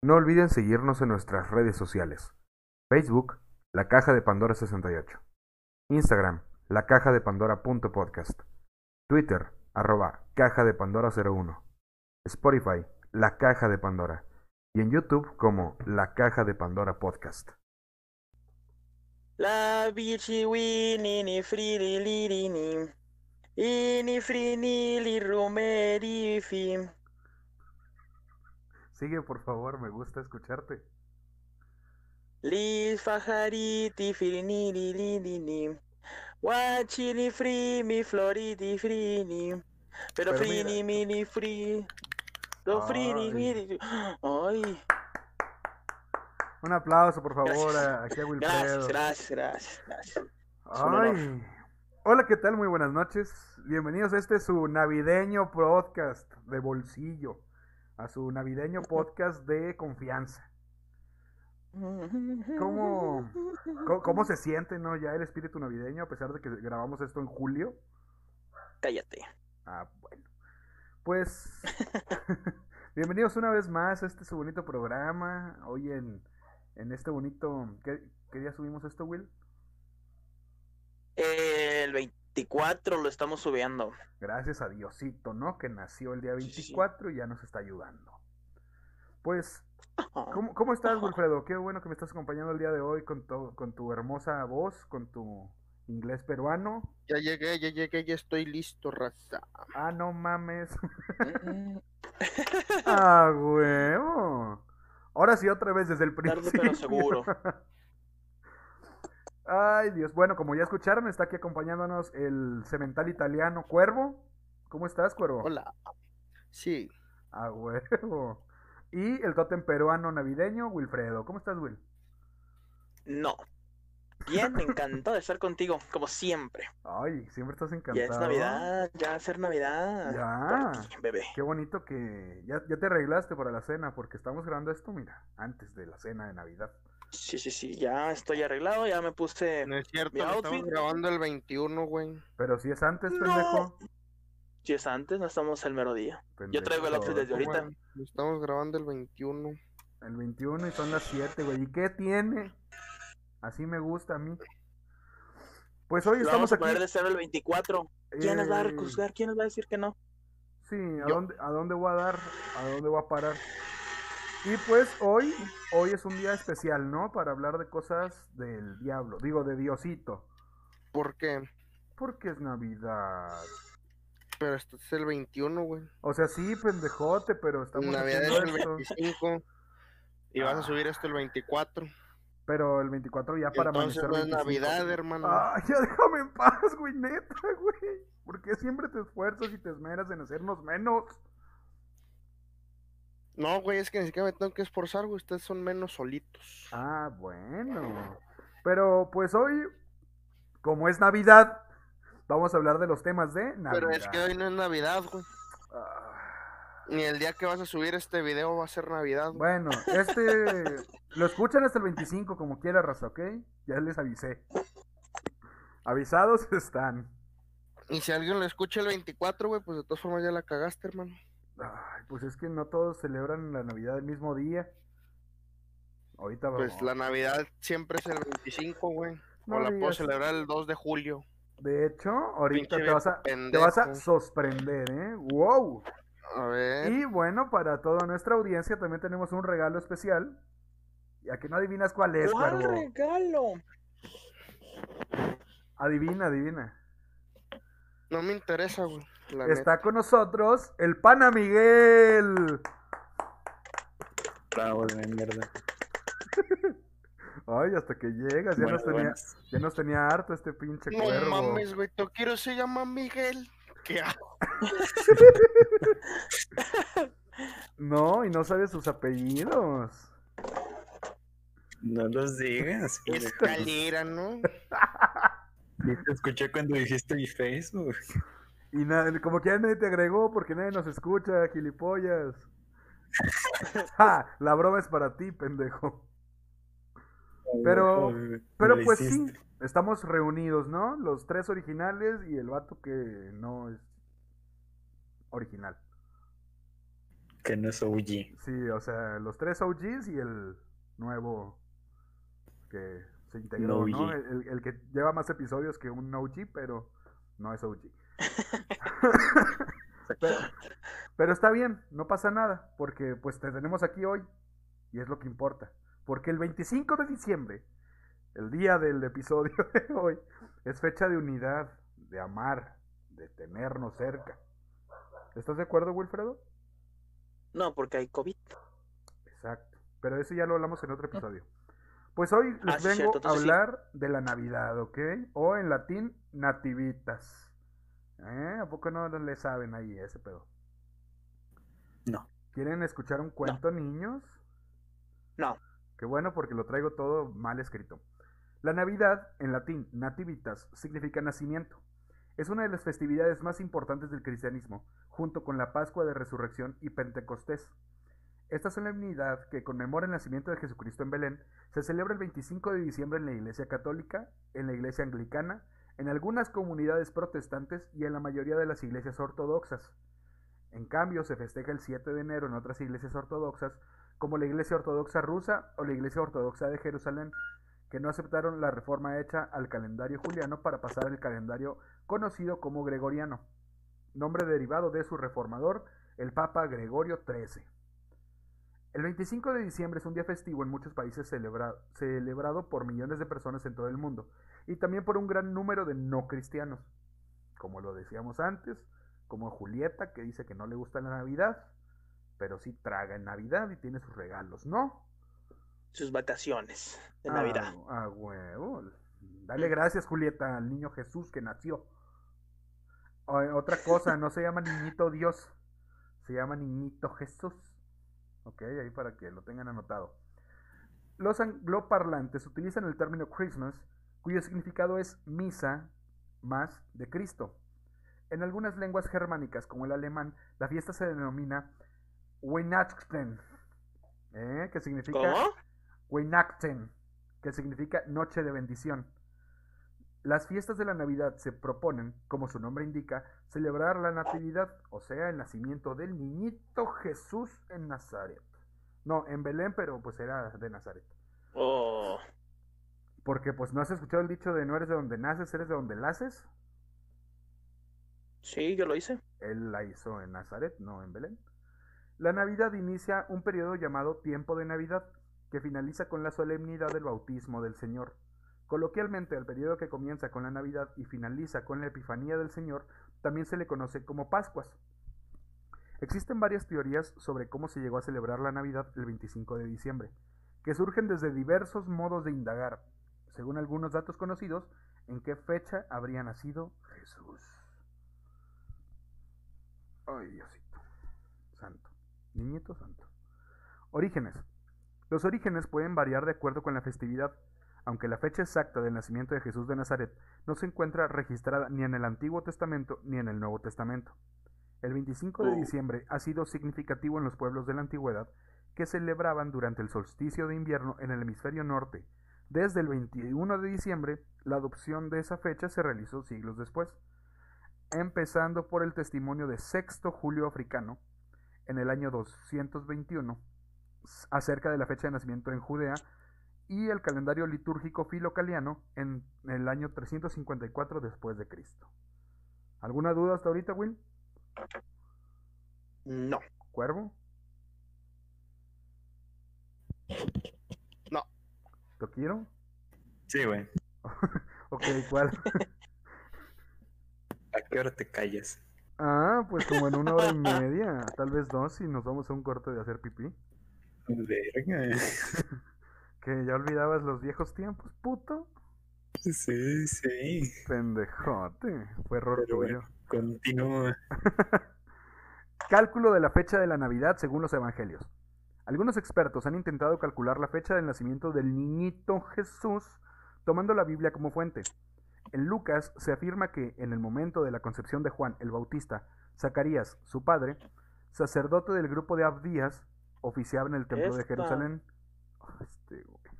No olviden seguirnos en nuestras redes sociales. Facebook, La Caja de Pandora 68. Instagram, La Caja de Pandora.podcast. Twitter, arroba Caja de Pandora 01. Spotify, La Caja de Pandora. Y en YouTube como La Caja de Pandora Podcast. La bici wini ni frili liri ni ini frini li rumeri fi. Sigue, por favor, me gusta escucharte. Li fajariti frini li li li ni. Guachini fri mi floriti frini. Pero Pero frini mini fri. Lo frini mini. Ay, Un aplauso, por favor, Gracias. a- aquí a Wilfredo. gracias, gracias, gracias, gracias. Ay. Hola, ¿qué tal? Muy buenas noches. Bienvenidos a este su navideño podcast de bolsillo. A su navideño podcast de confianza. ¿Cómo, ¿Cómo, cómo se siente, no? Ya el espíritu navideño, a pesar de que grabamos esto en julio. Cállate. Ah, bueno. Pues, bienvenidos una vez más a este su bonito programa. Hoy en, en este bonito... ¿qué, qué día subimos esto, Will? El 24 lo estamos subiendo. Gracias a Diosito, ¿no? Que nació el día Sí, sí, sí. 24 y ya nos está ayudando. Pues, ¿cómo, cómo estás, Wilfredo? Qué bueno que me estás acompañando el día de hoy con tu, con tu hermosa voz, con tu inglés peruano. Ya llegué, ya llegué, ya estoy listo, raza. Ah, no mames. Mm, ah, huevo. Ahora sí, otra vez desde el Tarde, principio. pero seguro. Ay, Dios. Bueno, como ya escucharon, está aquí acompañándonos el cemental italiano Cuervo. ¿Cómo estás, Cuervo? Hola. Sí, A huevo. Y el tótem peruano navideño, Wilfredo. ¿Cómo estás, Will? No. Bien, me encantó de estar contigo, como siempre. Ay, siempre estás Ya encantado. es Navidad, ya va a ser Navidad. Ya. Por bebé. Qué bonito que ya, ya te arreglaste para la cena, porque estamos grabando esto, mira, antes de la cena de Navidad. Sí, sí, sí, ya estoy arreglado, ya me puse. no es cierto, Mi estamos outfit. grabando el 21, güey. Pero si es antes, No. pendejo. Si es antes, no estamos el mero día. Yo traigo el outfit desde ahorita. Estamos grabando el 21. El 21 y son las 7, güey. ¿Y qué tiene? Así me gusta a mí. Pues hoy Lo estamos vamos a aquí. poner de cero el 24. ¿Quién nos va a eh, juzgar? ¿Quién nos va a decir que no? Sí, ¿a Yo. dónde, ¿a dónde voy a dar? ¿A dónde voy a parar? Y pues hoy, hoy es un día especial, ¿no? Para hablar de cosas del diablo, digo, de Diosito. ¿Por qué? Porque es Navidad. Pero esto es el 21, güey. O sea, sí, pendejote, pero estamos Navidad es el esto. 25. Y vas a subir esto el 24. Pero el 24 ya para Entonces amanecer no es 25. Navidad, hermano. Ah, ya déjame en paz, güey, neta, güey. ¿Por qué siempre te esfuerzas y te esmeras en hacernos menos? No, güey, es que ni siquiera me tengo que esforzar, güey. Ustedes son menos solitos. Ah, bueno. Pero pues hoy, como es Navidad, vamos a hablar de los temas de Navidad. Pero es que hoy no es Navidad, güey. Ah, Ni el día que vas a subir este video va a ser Navidad, güey. bueno, este lo escuchan hasta el 25 como quiera, raza, ¿ok? Ya les avisé. Avisados están. Y si alguien lo escucha el 24, güey, pues de todas formas ya la cagaste, hermano. Ay, pues es que no todos celebran la Navidad el mismo día. Ahorita Pues vamos. la Navidad siempre es el 25, güey. No o la puedo celebrar el 2 de julio. De hecho, ahorita Pinche te vas, a, te vas a sorprender, ¿eh? ¡Wow! A ver. Y bueno, para toda nuestra audiencia también tenemos un regalo especial. Ya que no adivinas cuál es, ¿Cuál regalo? Adivina, adivina. No me interesa, güey. La Está con nosotros el pana Miguel. Bravo de mierda. Ay, hasta que llegas, ya, nos tenía, ya nos tenía harto este pinche. No cuervo. mames, güey. Tu quiero se llama Miguel. ¿Qué hago? No, y no sabe sus apellidos. No los digas. Escalera, ¿no? Te escuché cuando dijiste mi Facebook. Y na- como que ya nadie te agregó porque nadie nos escucha, gilipollas. Ja, la broma es para ti, pendejo. Pero- Pero pues sí, estamos reunidos, ¿no? Los tres originales y el vato que no es original. Que no es OG. Sí, o sea, los tres OGs y el nuevo que se integró, No ¿no? El- el que lleva más episodios que un OG, pero no es OG. pero, pero está bien, no pasa nada, porque pues te tenemos aquí hoy y es lo que importa. Porque el 25 de diciembre, el día del episodio de hoy, es fecha de unidad, de amar, de tenernos cerca. ¿Estás de acuerdo, Wilfredo? No, porque hay COVID. Exacto. Pero eso ya lo hablamos en otro episodio. Pues hoy les Ah, vengo cierto, a sí. hablar de la Navidad, ¿ok? O en latín, nativitas. ¿Eh? ¿A poco no le saben ahí ese pedo? No. ¿Quieren escuchar un cuento, niños? No. Qué bueno porque lo traigo todo mal escrito. La Navidad, en latín nativitas, significa nacimiento. Es una de las festividades más importantes del cristianismo, junto con la Pascua de Resurrección y Pentecostés. Esta solemnidad, que conmemora el nacimiento de Jesucristo en Belén, se celebra el 25 de diciembre en la Iglesia Católica, en la Iglesia Anglicana, en algunas comunidades protestantes y en la mayoría de las iglesias ortodoxas. En cambio, se festeja el 7 de enero en otras iglesias ortodoxas, como la Iglesia Ortodoxa rusa o la Iglesia Ortodoxa de Jerusalén, que no aceptaron la reforma hecha al calendario juliano para pasar al calendario conocido como gregoriano, nombre derivado de su reformador, el Papa Gregorio XIII. El 25 de diciembre es un día festivo en muchos países celebra- celebrado por millones de personas en todo el mundo y también por un gran número de no cristianos, como lo decíamos antes, como Julieta que dice que no le gusta la Navidad, pero sí traga en Navidad y tiene sus regalos, ¿no? Sus vacaciones de Navidad. Ah, ah, huevo. Dale gracias, Julieta, al niño Jesús que nació. O- otra cosa, no se llama niñito Dios, se llama niñito Jesús. Ok, ahí para que lo tengan anotado. Los angloparlantes utilizan el término Christmas, cuyo significado es misa más de Cristo. En algunas lenguas germánicas, como el alemán, la fiesta se denomina Weihnachten, ¿eh? que significa ¿Cómo? Weihnachten, que significa noche de bendición. Las fiestas de la Navidad se proponen, como su nombre indica, celebrar la Natividad, o sea, el nacimiento del niñito Jesús en Nazaret. No, en Belén, pero pues era de Nazaret. Oh, Porque pues no has escuchado el dicho de no eres de donde naces, eres de donde naces. sí, yo lo hice. Él la hizo en Nazaret, no en Belén. La Navidad inicia un periodo llamado tiempo de Navidad, que finaliza con la solemnidad del bautismo del Señor. Coloquialmente, al periodo que comienza con la Navidad y finaliza con la Epifanía del Señor, también se le conoce como Pascuas. Existen varias teorías sobre cómo se llegó a celebrar la Navidad el 25 de diciembre, que surgen desde diversos modos de indagar, según algunos datos conocidos, en qué fecha habría nacido Jesús. Ay, Diosito. Santo. Niñito santo. Orígenes. Los orígenes pueden variar de acuerdo con la festividad, aunque la fecha exacta del nacimiento de Jesús de Nazaret no se encuentra registrada ni en el Antiguo Testamento ni en el Nuevo Testamento. El 25 de Oh. diciembre ha sido significativo en los pueblos de la antigüedad que celebraban durante el solsticio de invierno en el hemisferio norte. Desde el 21 de diciembre, la adopción de esa fecha se realizó siglos después empezando por el testimonio de Sexto Julio Africano en el año 221 s- acerca de la fecha de nacimiento en Judea y el calendario litúrgico filocaliano en el año 354 después de Cristo. ¿Alguna duda hasta ahorita, Will? No. ¿Cuervo? No. ¿Toquiro? Sí, güey. Ok, ¿cuál? ¿A qué hora te callas? ah, pues como en una hora y media, tal vez dos, si nos vamos a un corte de hacer pipí. Verga. Que ya olvidabas los viejos tiempos, puto. Sí, sí. Pendejote, fue error Pero tuyo. bueno, continúa. Cálculo de la fecha de la Navidad según los Evangelios. Algunos expertos han intentado calcular la fecha del nacimiento del niñito Jesús tomando la Biblia como fuente. En Lucas se afirma que en el momento de la concepción de Juan el Bautista, Zacarías, su padre, sacerdote del grupo de Abdías, oficiaba en el templo de. Jerusalén. Este, güey.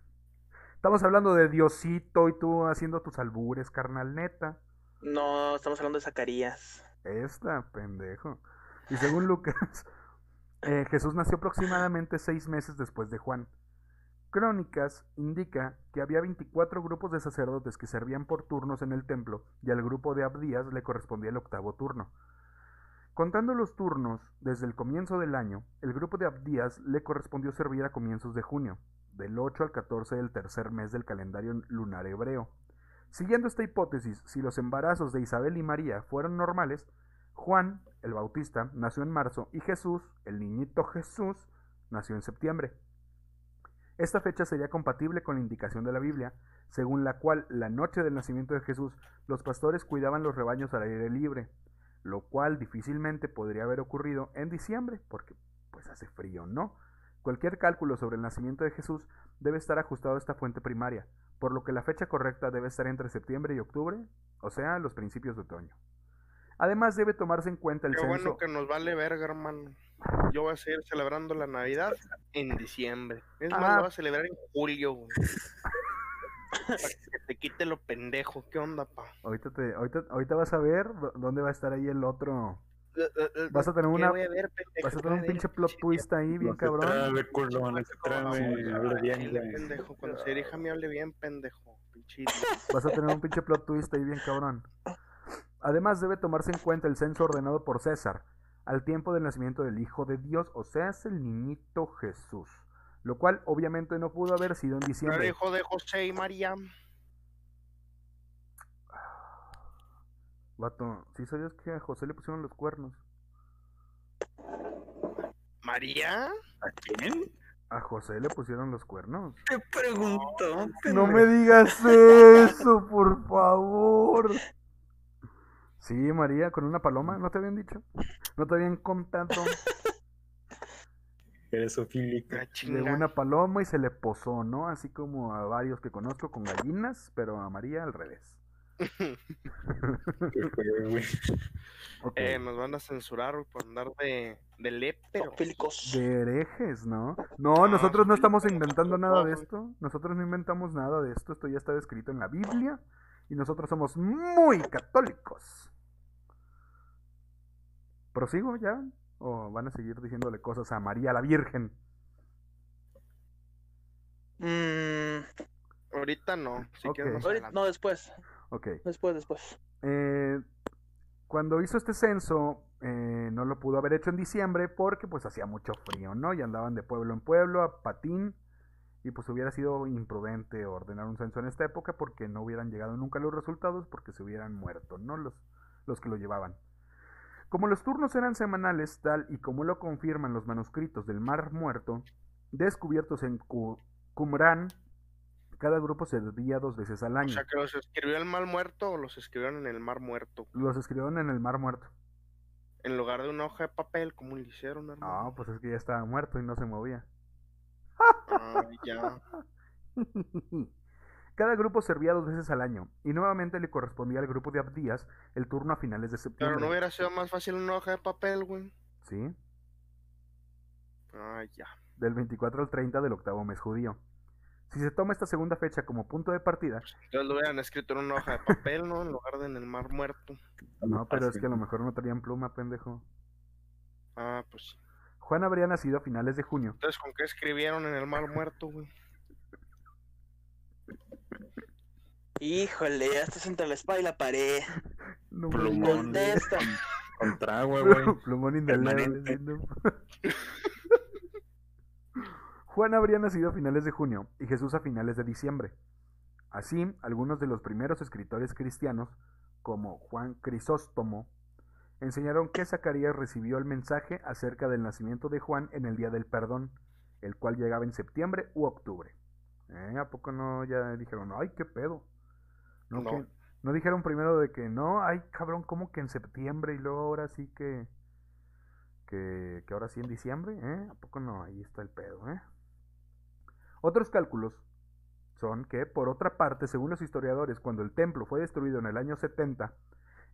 Estamos hablando de Diosito y tú haciendo tus albures, carnal neta. No, estamos hablando de Zacarías. Esta, pendejo. Y según Lucas, Eh, Jesús nació aproximadamente seis meses después de Juan. Crónicas indica que había 24 grupos de sacerdotes que servían por turnos en el templo y al grupo de Abdías le correspondía el octavo turno. Contando los turnos desde el comienzo del año, el grupo de Abdías le correspondió servir a comienzos de junio, del 8 al 14 del tercer mes del calendario lunar hebreo. Siguiendo esta hipótesis, si los embarazos de Isabel y María fueron normales, Juan, el Bautista, nació en marzo y Jesús, el niñito Jesús, nació en septiembre. Esta fecha sería compatible con la indicación de la Biblia, según la cual la noche del nacimiento de Jesús los pastores cuidaban los rebaños al aire libre, lo cual difícilmente podría haber ocurrido en diciembre, porque pues hace frío, ¿no? Cualquier cálculo sobre el nacimiento de Jesús debe estar ajustado a esta fuente primaria, por lo que la fecha correcta debe estar entre septiembre y octubre, o sea, los principios de otoño. Además debe tomarse en cuenta el Qué censo. bueno que nos vale verga, hermano. Yo voy a seguir celebrando la Navidad en diciembre. Es más, Ah. lo voy a celebrar en julio, güey. Para que te quite lo pendejo. ¿Qué onda, pa? Ahorita, te- ahorita, ahorita vas a ver dó- dónde va a estar ahí el otro. Vas a tener ¿Qué una- voy a ver, pendejo? Vas a ¿Qué tener un pinche plot twist ahí, bien cabrón. pendejo. Cuando se dirija a mí, hable bien, pendejo. Pinche idiota. Vas a tener un pinche plot twist ahí, bien cabrón. Además, debe tomarse en cuenta el censo ordenado por César, al tiempo del nacimiento del Hijo de Dios, o sea, es el niñito Jesús. Lo cual, obviamente, no pudo haber sido en diciembre. hijo de José y María. Vato, ¿sí sabías que a José le pusieron los cuernos? ¿María? ¿A quién? A José le pusieron los cuernos. Te preguntó. No me digas eso, por favor. Sí, María, con una paloma, ¿no te habían dicho? ¿No te habían contado Eres ofílica. La de una paloma y se le posó, ¿no? Así como a varios que conozco con gallinas, pero a María al revés. ¿Qué fue, güey? Ok. Eh, nos van a censurar por andar de, de. De herejes, ¿no? No, nosotros no estamos inventando nada de esto. Nosotros no inventamos nada de esto. Esto ya está escrito en la Biblia. Y nosotros somos muy católicos. ¿Prosigo ya? ¿O van a seguir diciéndole cosas a María la Virgen? Mm, Ahorita no. Si quieres ahorita- no, después. Ok. Después, después. Eh, cuando hizo este censo, eh, no lo pudo haber hecho en diciembre porque pues hacía mucho frío, ¿no? Y andaban de pueblo en pueblo a patín. Y pues hubiera sido imprudente ordenar un censo en esta época porque no hubieran llegado nunca los resultados porque se hubieran muerto, ¿no? Los, los que lo llevaban. Como los turnos eran semanales, tal y como lo confirman los manuscritos del Mar Muerto, descubiertos en Cu- Qumran, cada grupo servía dos veces al O año. sea, que los escribió el mal muerto o los escribieron en el mar muerto. Los escribieron en el Mar Muerto. En lugar de una hoja de papel, como le hicieron, No, pues es que ya estaba muerto y no se movía. Ah, ya. Cada grupo servía dos veces al año y nuevamente le correspondía al grupo de Abdías el turno a finales de Pero septiembre. no hubiera sido más fácil una hoja de papel, güey. Sí, Ah, ya. del 24 al 30 del octavo mes judío. Si se toma esta segunda fecha como punto de partida, Entonces lo hubieran escrito en una hoja de papel, ¿no? En lugar de en el mar muerto. no, pero es que a lo mejor no traían pluma, pendejo. Ah, pues. Juan habría nacido a finales de junio. Entonces, ¿con qué escribieron en el mar muerto, güey? Híjole, ya estás entre la espada y la pared. No, Plumón. Contesta. Con trago, güey. Plumón indeleble. Juan habría nacido a finales de junio y Jesús a finales de diciembre. Así, algunos de los primeros escritores cristianos, como Juan Crisóstomo, enseñaron que Zacarías recibió el mensaje acerca del nacimiento de Juan en el día del perdón, el cual llegaba en septiembre u octubre. ¿Eh? ¿A poco no ya dijeron, ay, qué pedo? No, No. que- no dijeron primero de que no, ay, cabrón, ¿cómo que en septiembre y luego ahora sí que, que, que ahora sí en diciembre? ¿Eh? ¿A poco no? Ahí está el pedo, ¿eh? Otros cálculos son que, por otra parte, según los historiadores, cuando el templo fue destruido en el año 70,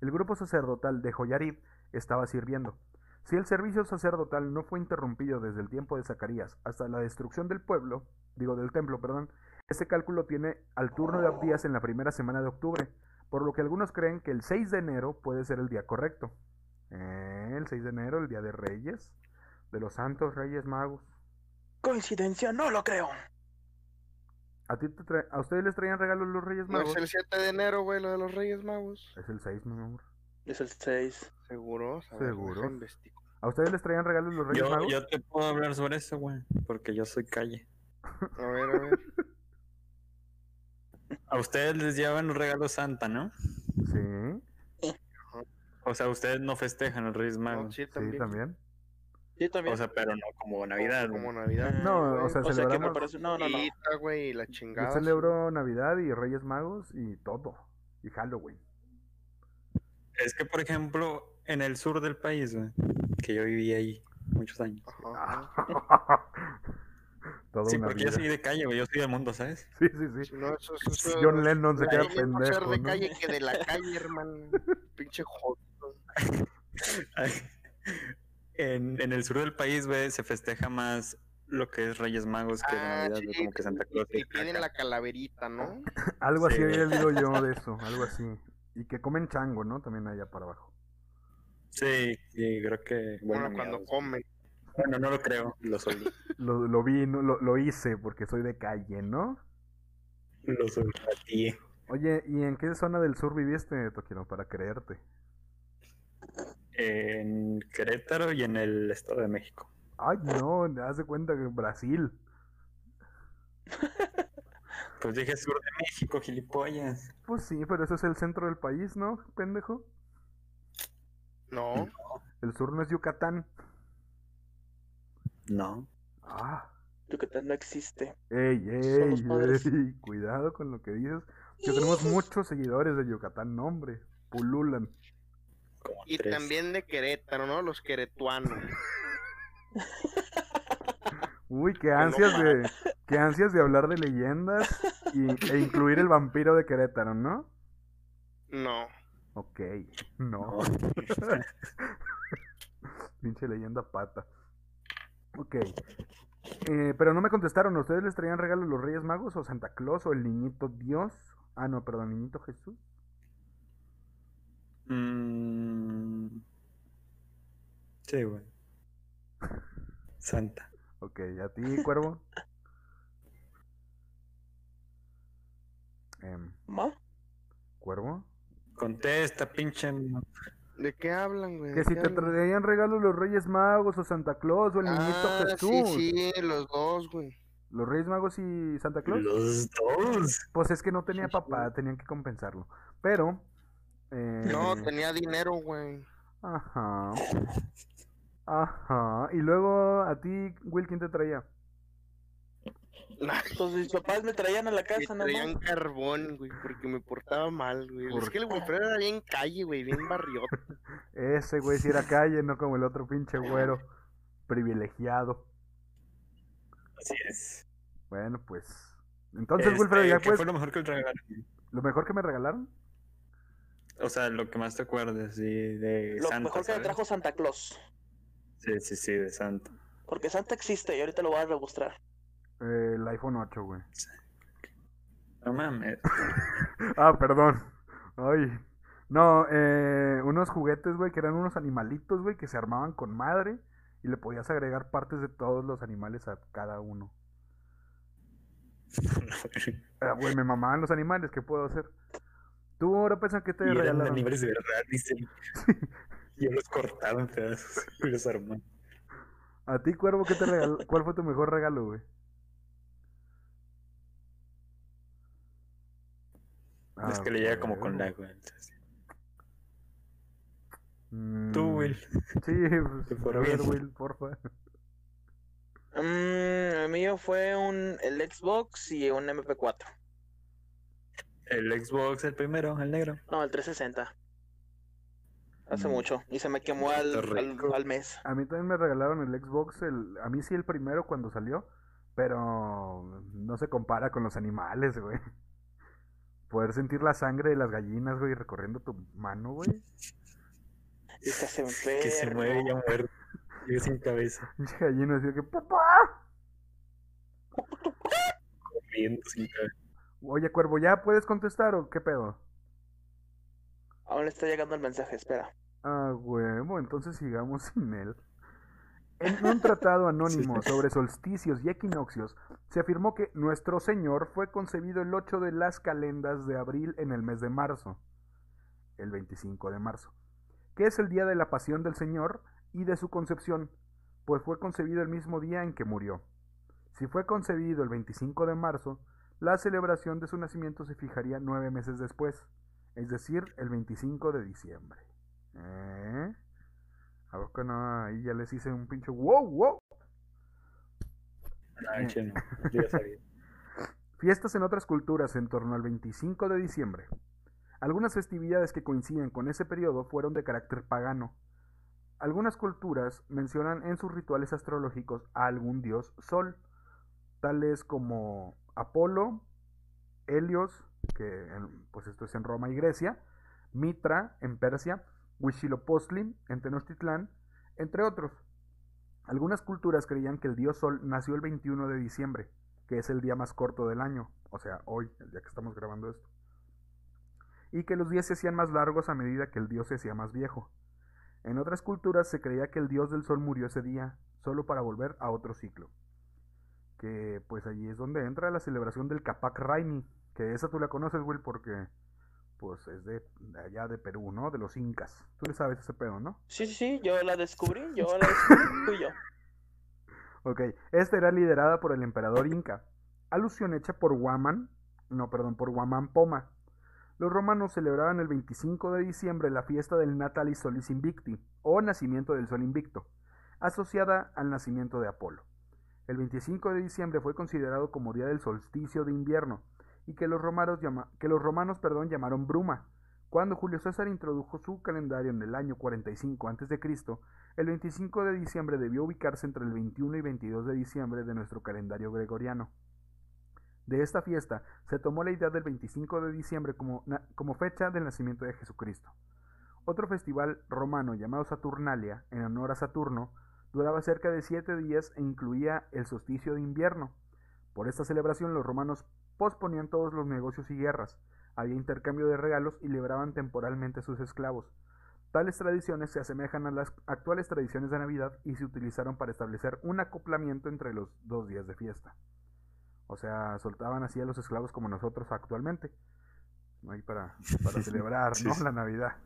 el grupo sacerdotal de Joyarib estaba sirviendo. Si el servicio sacerdotal no fue interrumpido desde el tiempo de Zacarías hasta la destrucción del pueblo, digo del templo, perdón, ese cálculo tiene al turno de Abdías en la primera semana de octubre, por lo que algunos creen que el 6 de enero puede ser el día correcto. Eh, el 6 de enero, el día de Reyes, De los santos Reyes Magos. Coincidencia, no lo creo. ¿A, ti te trae- ¿A ustedes les traían regalos los Reyes No Magos? es el 7 de enero, güey, lo de los Reyes Magos. Es el 6, mi amor. Es el 6. ¿Seguro? Ver, Seguro. ¿A ustedes les traían regalos los Reyes Yo, Magos? yo te puedo hablar sobre eso, güey. Porque yo soy calle. A ver, a ver. A ustedes les llevan los regalos Santa, ¿no? Sí, O sea, ustedes no festejan los Reyes No, Magos. sí, sí, también. también. Sí, también. O sea, pero no como Navidad. Como güey. Navidad. No, o sea, o sea que me celebramos- parece. No, no, no. Pizza, güey, y la Yo chingada. celebro Navidad y Reyes Magos y todo. Y Halloween. Es que, por ejemplo, en el sur del país, güey, que yo viví ahí muchos años. Sí, porque yo vida. soy de calle, güey. Yo soy del mundo, ¿sabes? Sí, sí, sí. No, eso, eso, John Lennon se queda más ser pendejo, de ¿no? calle que de la calle, hermano. Pinche joto. en, en el sur del país, güey, se festeja más lo que es Reyes Magos que Ah, Navidad, sí, como que Santa Claus. Y tienen la calaverita, ¿no? Algo así Sí. había leído yo de eso, algo así. Y que comen chango, ¿no? También allá para abajo. Sí, sí, creo que. Bueno, Bueno, cuando comen. Bueno, no lo creo, lo soy. Lo, lo vi, no, lo, lo hice porque soy de calle, ¿no? lo soy a ti. Oye, ¿y en qué zona del sur viviste, Toquino, para creerte? En Querétaro y en el Estado de México. Ay, no, haz de cuenta que en Brasil. Pues dije sur de México, gilipollas. Pues sí, pero ese es el centro del país, ¿no, pendejo? No. El sur no es Yucatán. No. Ah, Yucatán no existe. ey, ey, ey, cuidado con lo que dices. Que tenemos muchos seguidores de Yucatán, no, hombre. Pululan. Como Y tres. también de Querétaro, ¿no? Los queretuanos. Uy, qué ansias de, qué ansias de hablar de leyendas y, e incluir el vampiro de Querétaro, ¿no? No. Ok, no. No. Pinche leyenda pata. Ok. Eh, pero no me contestaron, ¿ustedes les traían regalos los Reyes Magos o Santa Claus o el Niñito Dios? Ah, no, perdón, Niñito Jesús. Mm, Sí, güey. Santa. Ok, ¿a ti, Cuervo? Em, ¿Ma? ¿Cuervo? Contesta, pinche. ¿De qué hablan, güey? Que ¿De si te hablan? traían regalos los Reyes Magos o Santa Claus o el Niñito Ah, Jesús. sí, sí, los dos, güey. ¿Los Reyes Magos y Santa Claus? Los dos. Pues es que no tenía papá, tenían que compensarlo. Pero... eh, No, tenía dinero, güey. Ajá. Ajá. Y luego a ti, Will, ¿quién te traía? Pues mis papás me traían a la Me casa, nada traían más. carbón, güey, porque me portaba mal, güey. ¿Por Es que el Wilfredo era bien calle, güey, bien barriote. Ese güey si era calle, no como el otro pinche güero. Privilegiado. Así es. Bueno, pues. Entonces, Este, Wilfredo, ya ¿qué pues. fue lo mejor que le regalaron? ¿Lo mejor que me regalaron? O sea, lo que más te acuerdas, sí, de Lo Santa. mejor que me ¿sabes? trajo Santa Claus. Sí, sí, sí, de Santa. Porque Santa existe y ahorita lo voy a demostrar. Eh, el iPhone 8, güey. No mames. Ah, perdón. Ay. No, eh, unos juguetes, güey, que eran unos animalitos, güey, que se armaban con madre y le podías agregar partes de todos los animales a cada uno. Ah, güey, me mamaban los animales, ¿qué puedo hacer? Tú ahora piensas que te y eran regalaron. animales de verdad, dice. Yo los cortaba en pedazos y los armaba. A ti, cuervo, ¿qué te regaló? ¿Cuál fue tu mejor regalo, güey? es que le llega como con la, güey. entonces, Mm, Tú, Will. Sí, pues, fuera ver. Will, porfa. Mm, el mío fue un el Xbox y un MP4. El Xbox, el primero, el negro. No, el 360. Hace Mm. mucho. Y se me quemó al, al, mes. A mí también me regalaron el Xbox, el, a mí sí el primero cuando salió, pero no se compara con los animales, güey. Poder sentir la sangre de las gallinas, güey, recorriendo tu mano, güey. Hace Que se mueve ya muerto. Yo sin cabeza. Gallina decía que, ¡papá! Corriendo sin cabeza. Oye, cuervo, ¿ya puedes contestar o qué pedo? Aún le está llegando el mensaje, espera. Ah, huevo, entonces sigamos sin él. En un tratado anónimo sobre solsticios y equinoccios, se afirmó que Nuestro Señor fue concebido el 8 de las calendas de abril en el mes de marzo, el 25 de marzo, que es el día de la pasión del Señor y de su concepción, pues fue concebido el mismo día en que murió. Si fue concebido el 25 de marzo, la celebración de su nacimiento se fijaría nueve meses después, es decir, el 25 de diciembre. ¿Eh? A que no, ahí ya les hice un pinche wow, wow. Ay, che, no, yo ya sabía. Fiestas en otras culturas en torno al 25 de diciembre. Algunas festividades que coinciden con ese periodo fueron de carácter pagano. Algunas culturas mencionan en sus rituales astrológicos a algún dios sol, tales como Apolo, Helios, que en- pues esto es en Roma y Grecia, Mitra en Persia, Huitzilopochtli en Tenochtitlán, entre otros. Algunas culturas creían que el dios Sol nació el 21 de diciembre, que es el día más corto del año, o sea, hoy, el día que estamos grabando esto. Y que los días se hacían más largos a medida que el dios se hacía más viejo. En otras culturas se creía que el dios del sol murió ese día, solo para volver a otro ciclo. Que pues allí es donde entra la celebración del Capac Raimi, que esa tú la conoces, Will, porque pues es de, de allá de Perú, ¿no? De los incas. Tú le sabes ese pedo, ¿no? Sí, sí, sí, yo la descubrí, yo la descubrí, tú y yo. Ok, esta era liderada por el emperador inca. Alusión hecha por Guaman, no, perdón, por Guamán Poma. Los romanos celebraban el 25 de diciembre la fiesta del Natalis Solis Invicti, o nacimiento del sol invicto, asociada al nacimiento de Apolo. El 25 de diciembre fue considerado como día del solsticio de invierno, y que los romanos, perdón, llamaron bruma. Cuando Julio César introdujo su calendario en el año 45 a.C., el 25 de diciembre debió ubicarse entre el 21 y 22 de diciembre de nuestro calendario gregoriano. De esta fiesta se tomó la idea del 25 de diciembre como, como fecha del nacimiento de Jesucristo. Otro festival romano llamado Saturnalia, en honor a Saturno, duraba cerca de siete días e incluía el solsticio de invierno. Por esta celebración los romanos posponían todos los negocios y guerras, había intercambio de regalos y libraban temporalmente a sus esclavos. Tales tradiciones se asemejan a las actuales tradiciones de Navidad y se utilizaron para establecer un acoplamiento entre los dos días de fiesta. O sea, soltaban así a los esclavos como nosotros actualmente. Ahí para, para celebrar. La Navidad.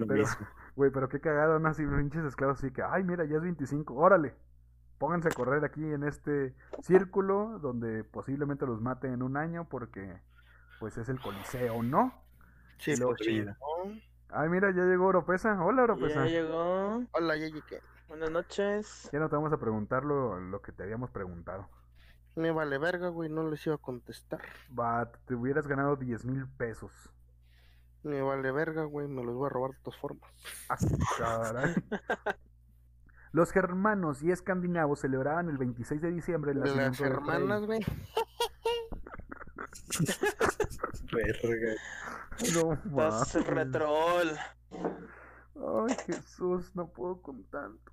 Lo Pero- mismo. Güey, pero qué cagado, ¿no? Así pinches esclavos así que, ay, mira, ya es 25, órale. Pónganse a correr aquí en este círculo donde posiblemente los mate en un año porque, pues, es el coliseo, ¿no? Sí, Y Mira. ¿no? Ay, mira, ya llegó Oropesa. Hola, Oropesa. Ya llegó, Hola, ya llegué. buenas noches. Ya no te vamos a preguntar lo, lo que te habíamos preguntado. Me vale verga, güey, no les iba a contestar. Va, te hubieras ganado 10 mil pesos. Me vale verga, güey, me los voy a robar de todas formas. Ah, caray. Los germanos y escandinavos celebraban el 26 de diciembre el las nacimiento de Frey. hermanas, güey. Verga. No Estás retrol. Ay, Jesús, no puedo con tanto.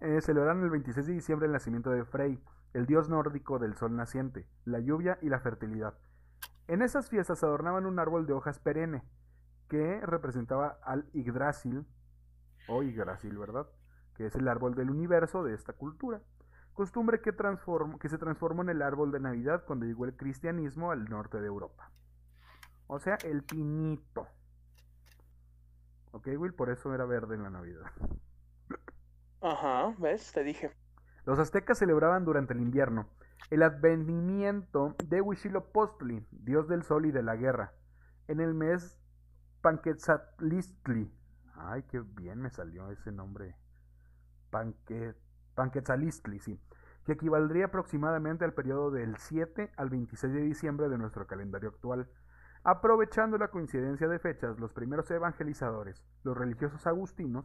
Eh, celebraron el 26 de diciembre el nacimiento de Frey, el dios nórdico del sol naciente, la lluvia y la fertilidad. En esas fiestas adornaban un árbol de hojas perenne, que representaba al Yggdrasil, o Yggdrasil, ¿verdad? Que es el árbol del universo de esta cultura. Costumbre que, se transformó en el árbol de Navidad cuando llegó el cristianismo al norte de Europa. O sea, el pinito. Ok, Will, por eso era verde en la Navidad. Ajá, ¿ves? Te dije. Los aztecas celebraban durante el invierno el advenimiento de Huitzilopochtli, dios del sol y de la guerra, en el mes Panquetzalistli. Ay, qué bien me salió ese nombre. Panque... Panquetzalistli, sí. Que equivaldría aproximadamente al periodo del 7 al 26 de diciembre de nuestro calendario actual. Aprovechando la coincidencia de fechas, los primeros evangelizadores, los religiosos agustinos,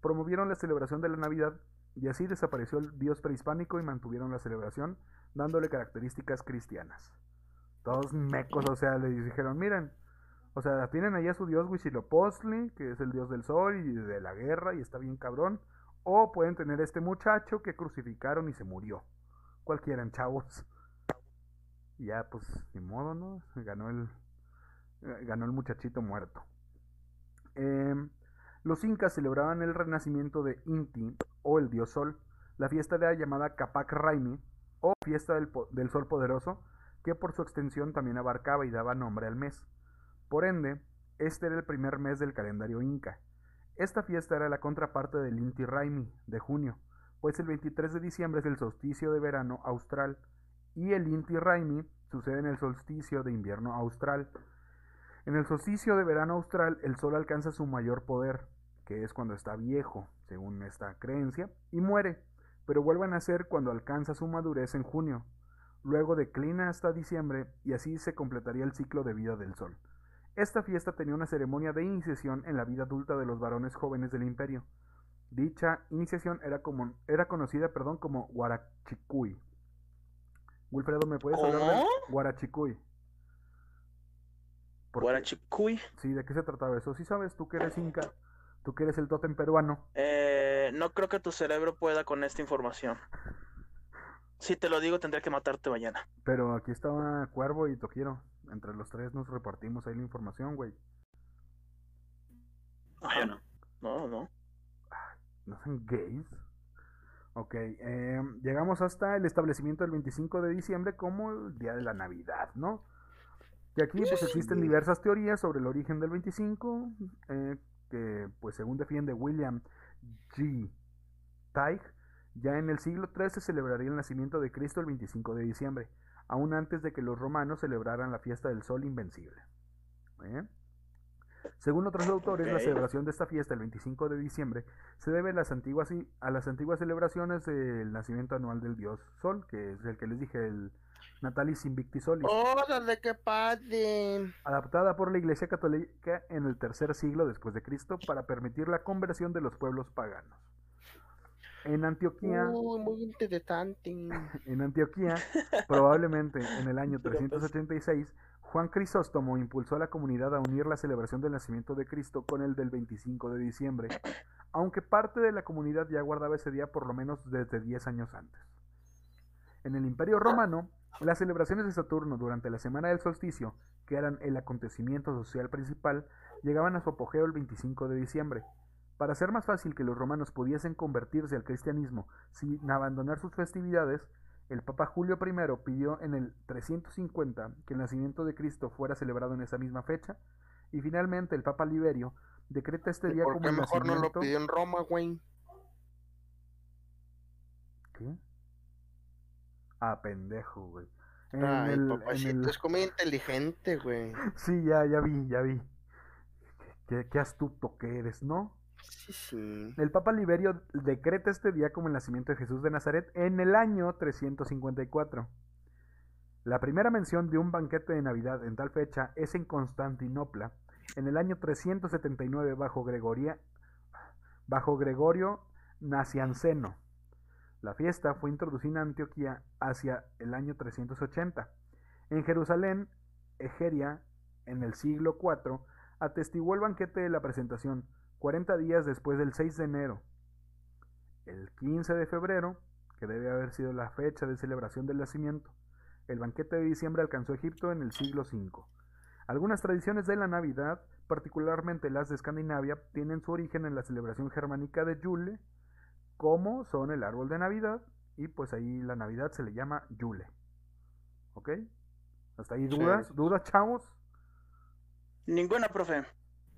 promovieron la celebración de la Navidad y así desapareció el dios prehispánico y mantuvieron la celebración dándole características cristianas. Todos mecos, o sea, le dijeron, miren, o sea, tienen allá su dios Huitzilopochtli, que es el dios del sol y de la guerra y está bien cabrón, o pueden tener este muchacho que crucificaron y se murió. Cualquiera, chavos. Y ya, pues, ni modo, ¿no? Ganó el, ganó el muchachito muerto. Em, Los incas celebraban el renacimiento de Inti, o el dios sol. La fiesta era llamada Capac Raimi, o fiesta del, sol poderoso, que por su extensión también abarcaba y daba nombre al mes. Por ende, este era el primer mes del calendario inca. Esta fiesta era la contraparte del Inti Raimi, de junio, pues el 23 de diciembre es el solsticio de verano austral, y el Inti Raimi sucede en el solsticio de invierno austral. En el solsticio de verano austral, el sol alcanza su mayor poder, que es cuando está viejo, según esta creencia, y muere, pero vuelve a nacer cuando alcanza su madurez en junio. Luego declina hasta diciembre y así se completaría el ciclo de vida del sol. Esta fiesta tenía una ceremonia de iniciación en la vida adulta de los varones jóvenes del imperio. Dicha iniciación era, como, era conocida perdón, como Guarachicuy. Wilfredo, ¿me puedes hablar. ¿Por qué? Guarachicuy. Sí, ¿de qué se trataba eso? Sí sabes, tú que eres inca, tú que eres el tótem peruano. Eh, no creo que tu cerebro pueda con esta información. Si te lo digo, tendré que matarte mañana. Pero aquí estaba Cuervo y Toquiro. Entre los tres nos repartimos ahí la información, güey. Ah, no. No, no. ¿No son gays? Ok, eh, llegamos hasta el establecimiento del 25 de diciembre como el día de la Navidad, ¿no? Y aquí pues existen diversas teorías sobre el origen del 25, eh, que pues según defiende William G. Teich, ya en el siglo III se celebraría el nacimiento de Cristo el 25 de diciembre, aún antes de que los romanos celebraran la fiesta del sol invencible. ¿Eh? Según otros autores, la celebración de esta fiesta el 25 de diciembre se debe a las antiguas, a las antiguas celebraciones del nacimiento anual del dios Sol, que es el que les dije, el Natalis Invictis Solis, ¡Órale, qué padre! adaptada por la Iglesia Católica en el tercer siglo después de Cristo para permitir la conversión de los pueblos paganos. En Antioquía, Uy, muy interesante. en Antioquía, probablemente en el año 386, Juan Crisóstomo impulsó a la comunidad a unir la celebración del nacimiento de Cristo con el del 25 de diciembre, aunque parte de la comunidad ya guardaba ese día por lo menos desde 10 años antes. En el Imperio Romano, las celebraciones de Saturno durante la semana del solsticio, que eran el acontecimiento social principal, llegaban a su apogeo el 25 de diciembre. Para hacer más fácil que los romanos pudiesen convertirse al cristianismo sin abandonar sus festividades, el Papa Julio I pidió en el 350 que el nacimiento de Cristo fuera celebrado en esa misma fecha, y finalmente el Papa Liberio decreta este ¿Y día por como el mejor no lo pidió en Roma, güey? ¿Qué? Ah, pendejo, güey. En Ay, el- en papacito, el- es como inteligente, güey. Sí, ya, ya vi, ya vi. Qué, qué astuto que eres, ¿no? Sí, sí. El Papa Liberio decreta este día como el nacimiento de Jesús de Nazaret en el año 354. La primera mención de un banquete de Navidad en tal fecha es en Constantinopla, en el año 379 bajo, Gregoria, bajo Gregorio Nacianceno. La fiesta fue introducida en Antioquía hacia el año 380. En Jerusalén, Egeria, en el siglo IV, atestiguó el banquete de la presentación, 40 días después del 6 de enero. El 15 de febrero, que debe haber sido la fecha de celebración del nacimiento, el banquete de diciembre alcanzó Egipto en el siglo V. Algunas tradiciones de la Navidad, particularmente las de Escandinavia, tienen su origen en la celebración germánica de Yule, como son el árbol de Navidad, y pues ahí la Navidad se le llama Yule. ¿Ok? ¿Hasta ahí Sí. dudas? ¿Dudas, chavos? Ninguna, profe.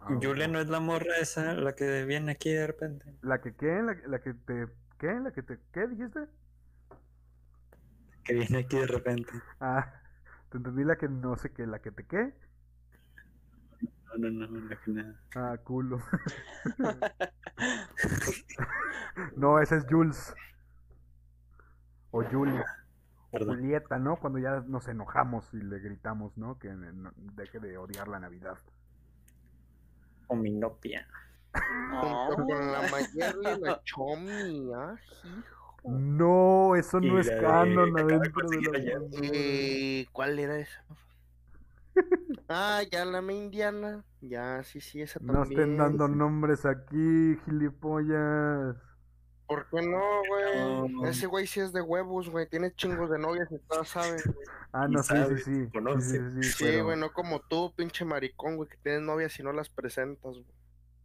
Ah, Yule no es la morra esa, la que viene aquí de repente. ¿La que qué? ¿La, la que te... ¿Qué? ¿La que te... ¿Qué dijiste? Que viene aquí de repente. Ah, te entendí la que no sé qué, la que te qué. No, no, no, la que nada. Ah, culo. no, ese es Jules. O Julie. O Perdón. Julieta, ¿no? Cuando ya nos enojamos y le gritamos, ¿no? Que no- deje de odiar la Navidad. O mi novia. Junto con la Ah. Mayer y la Chomi, ah, hijo. No, eso no Y es canon adentro de la. Eh, ¿Cuál era esa? Ah, ya la me indiana. Ya, sí, sí, esa No también. estén dando nombres aquí, gilipollas. ¿Por qué no, güey? No. Ese güey sí es de huevos, güey. Tiene chingos de novias y todas saben. güey. Ah, Y no, sí, sí, sabe, sí. Sí, conoce. sí, sí, Sí, pero- güey, no como tú, pinche maricón, güey, que tienes novias y no las presentas, güey.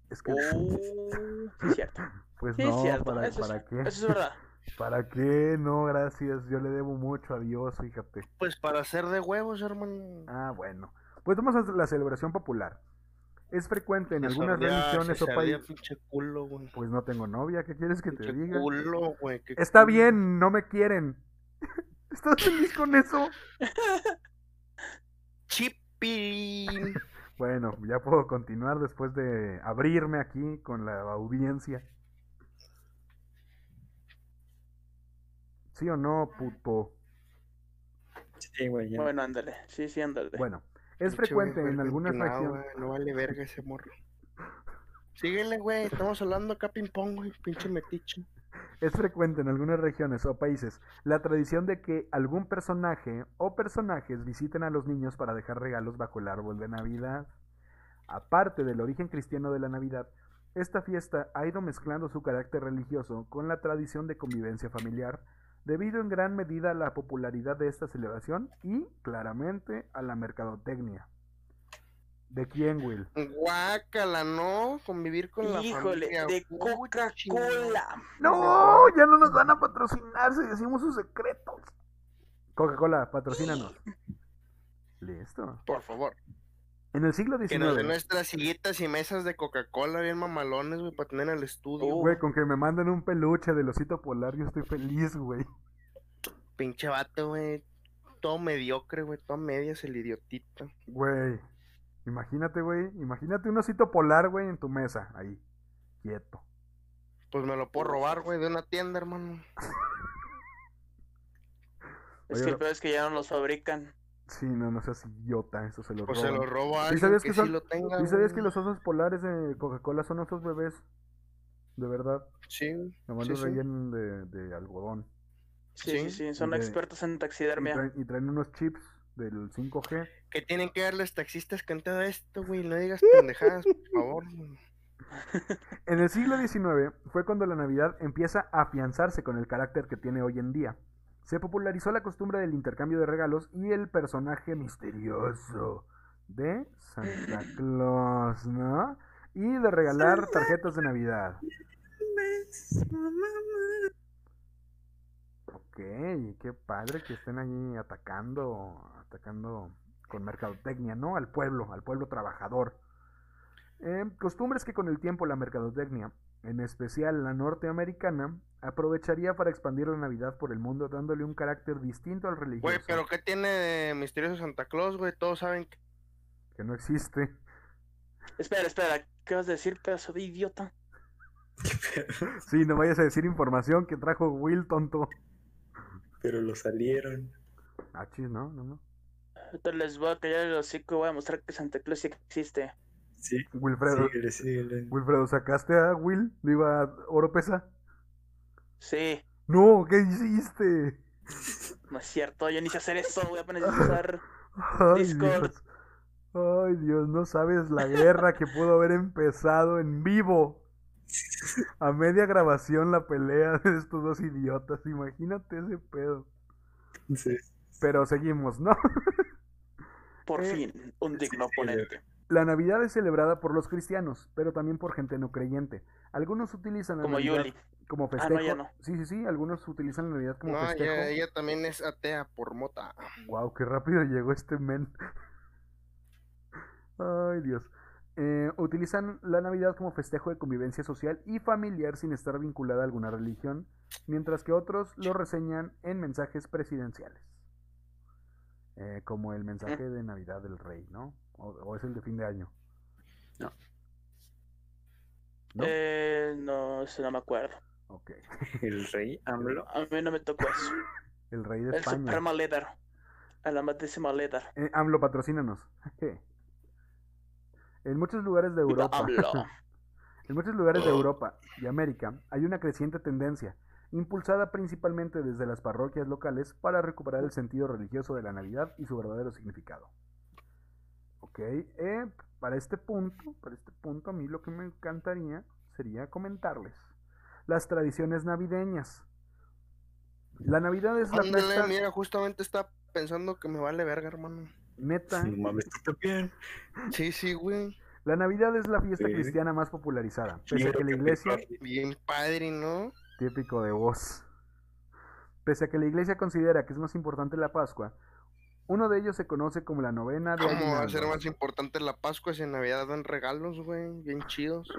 Es que, Oh, sí, es cierto. pues es no, cierto. ¿para, eso, ¿para es, qué? eso es verdad. ¿Para qué? No, gracias. Yo le debo mucho a Dios, fíjate. Pues para hacer de huevos, hermano. Ah, bueno. Pues vamos a la celebración popular. Es frecuente en Se algunas religiones o países. Pues no tengo novia, ¿qué quieres que te diga? culo, qué Está culo. bien, no me quieren. ¿Estás feliz con eso? Chipilín. Bueno, ya puedo continuar después de abrirme aquí con la audiencia. ¿Sí o no, puto? Sí, güey. ya. Bueno, ándale. Sí, sí, ándale. Bueno, es frecuente güey, en algunas güey, No vale verga ese morro. Síguele, güey. Estamos hablando acá ping-pong, güey. Pinche metiche. Es frecuente en algunas regiones o países la tradición de que algún personaje o personajes visiten a los niños para dejar regalos bajo el árbol de Navidad. Aparte del origen cristiano de la Navidad, esta fiesta ha ido mezclando su carácter religioso con la tradición de convivencia familiar, debido en gran medida a la popularidad de esta celebración y, claramente, a la mercadotecnia. ¿De quién, Will? Guácala, ¿no? Convivir con la Híjole, familia. de. Coca-Cola. No, ya no nos van a patrocinar si decimos sus secretos. Coca-Cola, patrocínanos. Listo. Por favor. En el siglo Que nos den XIX, nuestras sillitas y mesas de Coca-Cola bien mamalones, güey, para tener en el estudio. Uh. güey, con que me manden un peluche del osito polar, yo estoy feliz, güey. Pinche vato, güey. Todo mediocre, güey. Todo medias el idiotito. Güey, imagínate, güey, imagínate un osito polar, güey, en tu mesa, ahí, quieto. Pues me lo puedo robar, güey, de una tienda, hermano. Es Oye, que el peor es que ya no los fabrican. Sí, no, no seas idiota, eso se lo Pues se roban. lo robo a ¿Sí alguien sabías que, que sí son- lo tenga. ¿Sí sabías que los osos polares de Coca-Cola son osos bebés? De verdad, Sí, nomás sí, los sí. rellenan de, de algodón. Sí, Sí. Son de- expertos en Y taxidermia. traen, y traen unos chips del 5G. Que tienen que darles taxistas con todo esto, güey. No digas pendejadas, por favor. En el siglo XIX fue cuando la Navidad empieza a afianzarse con el carácter que tiene hoy en día. Se popularizó la costumbre del intercambio de regalos y el personaje misterioso de Santa Claus, ¿no? Y de regalar tarjetas de Navidad. Ok, qué padre que estén ahí atacando, atacando con mercadotecnia, ¿no? Al pueblo, al pueblo trabajador. Eh, costumbres que con el tiempo la mercadotecnia, en especial la norteamericana, aprovecharía para expandir la Navidad por el mundo dándole un carácter distinto al religioso, Güey, pero ¿qué tiene de misterioso Santa Claus, güey? Todos saben que... que no existe. Espera, espera. ¿Qué vas a decir, pedazo de idiota? Sí, no vayas a decir información que trajo Will tonto. Pero lo salieron. Ah, chis, no, no, no. Ahorita les voy a callar el hocico y voy a mostrar que Santa Claus sí existe. Sí. Wilfredo, Síguele, síguele. Wilfredo, ¿sacaste a Will? Digo, a Oropesa. Sí, No, ¿qué hiciste? no es cierto. Yo ni sé hacer eso. Voy a apenas usar. Ay, Discord. Dios. Ay, Dios, no sabes la guerra que pudo haber empezado en vivo. A media grabación la pelea de estos dos idiotas. Imagínate ese pedo. Sí. Pero seguimos, ¿no? Por Eh, fin, un digno sí, oponente. La Navidad es celebrada por los cristianos, pero también por gente no creyente. Algunos utilizan la Como Navidad Yuli. como Ah, festejo. no, ya no. Sí, sí, sí, algunos utilizan la Navidad como No, festejo. ella, ella también es atea por mota. Wow, qué rápido llegó este men. Ay, Dios. Eh, utilizan la Navidad como festejo de convivencia social y familiar sin estar vinculada a alguna religión, mientras que otros lo reseñan en mensajes presidenciales. Eh, como el mensaje de Navidad del Rey, ¿no? O, o es el de fin de año. No. ¿No? Eh, no, eso no me acuerdo. Ok. El rey AMLO. A mí no me tocó eso. El Rey de El España. Suprema Líder. A la matísima. Eh, AMLO, patrocínanos. en muchos lugares de Europa. AMLO. En muchos lugares de Europa y América hay una creciente tendencia, impulsada principalmente desde las parroquias locales, para recuperar el sentido religioso de la Navidad y su verdadero significado. Ok, eh, para este punto, para este punto a mí lo que me encantaría sería comentarles las tradiciones navideñas. La Navidad es la Ándale, fiesta mira, justamente está pensando que me vale verga, hermano. neta. No mames, tú también. Sí, sí, güey. La Navidad es la fiesta Sí. cristiana más popularizada, pese a que la iglesia, Bien padre, ¿no? típico de vos, pese a que la iglesia considera que es más importante la Pascua, uno de ellos se conoce como la novena de ¿Cómo va a ser más importante la Pascua si en Navidad dan regalos, güey? Bien chidos.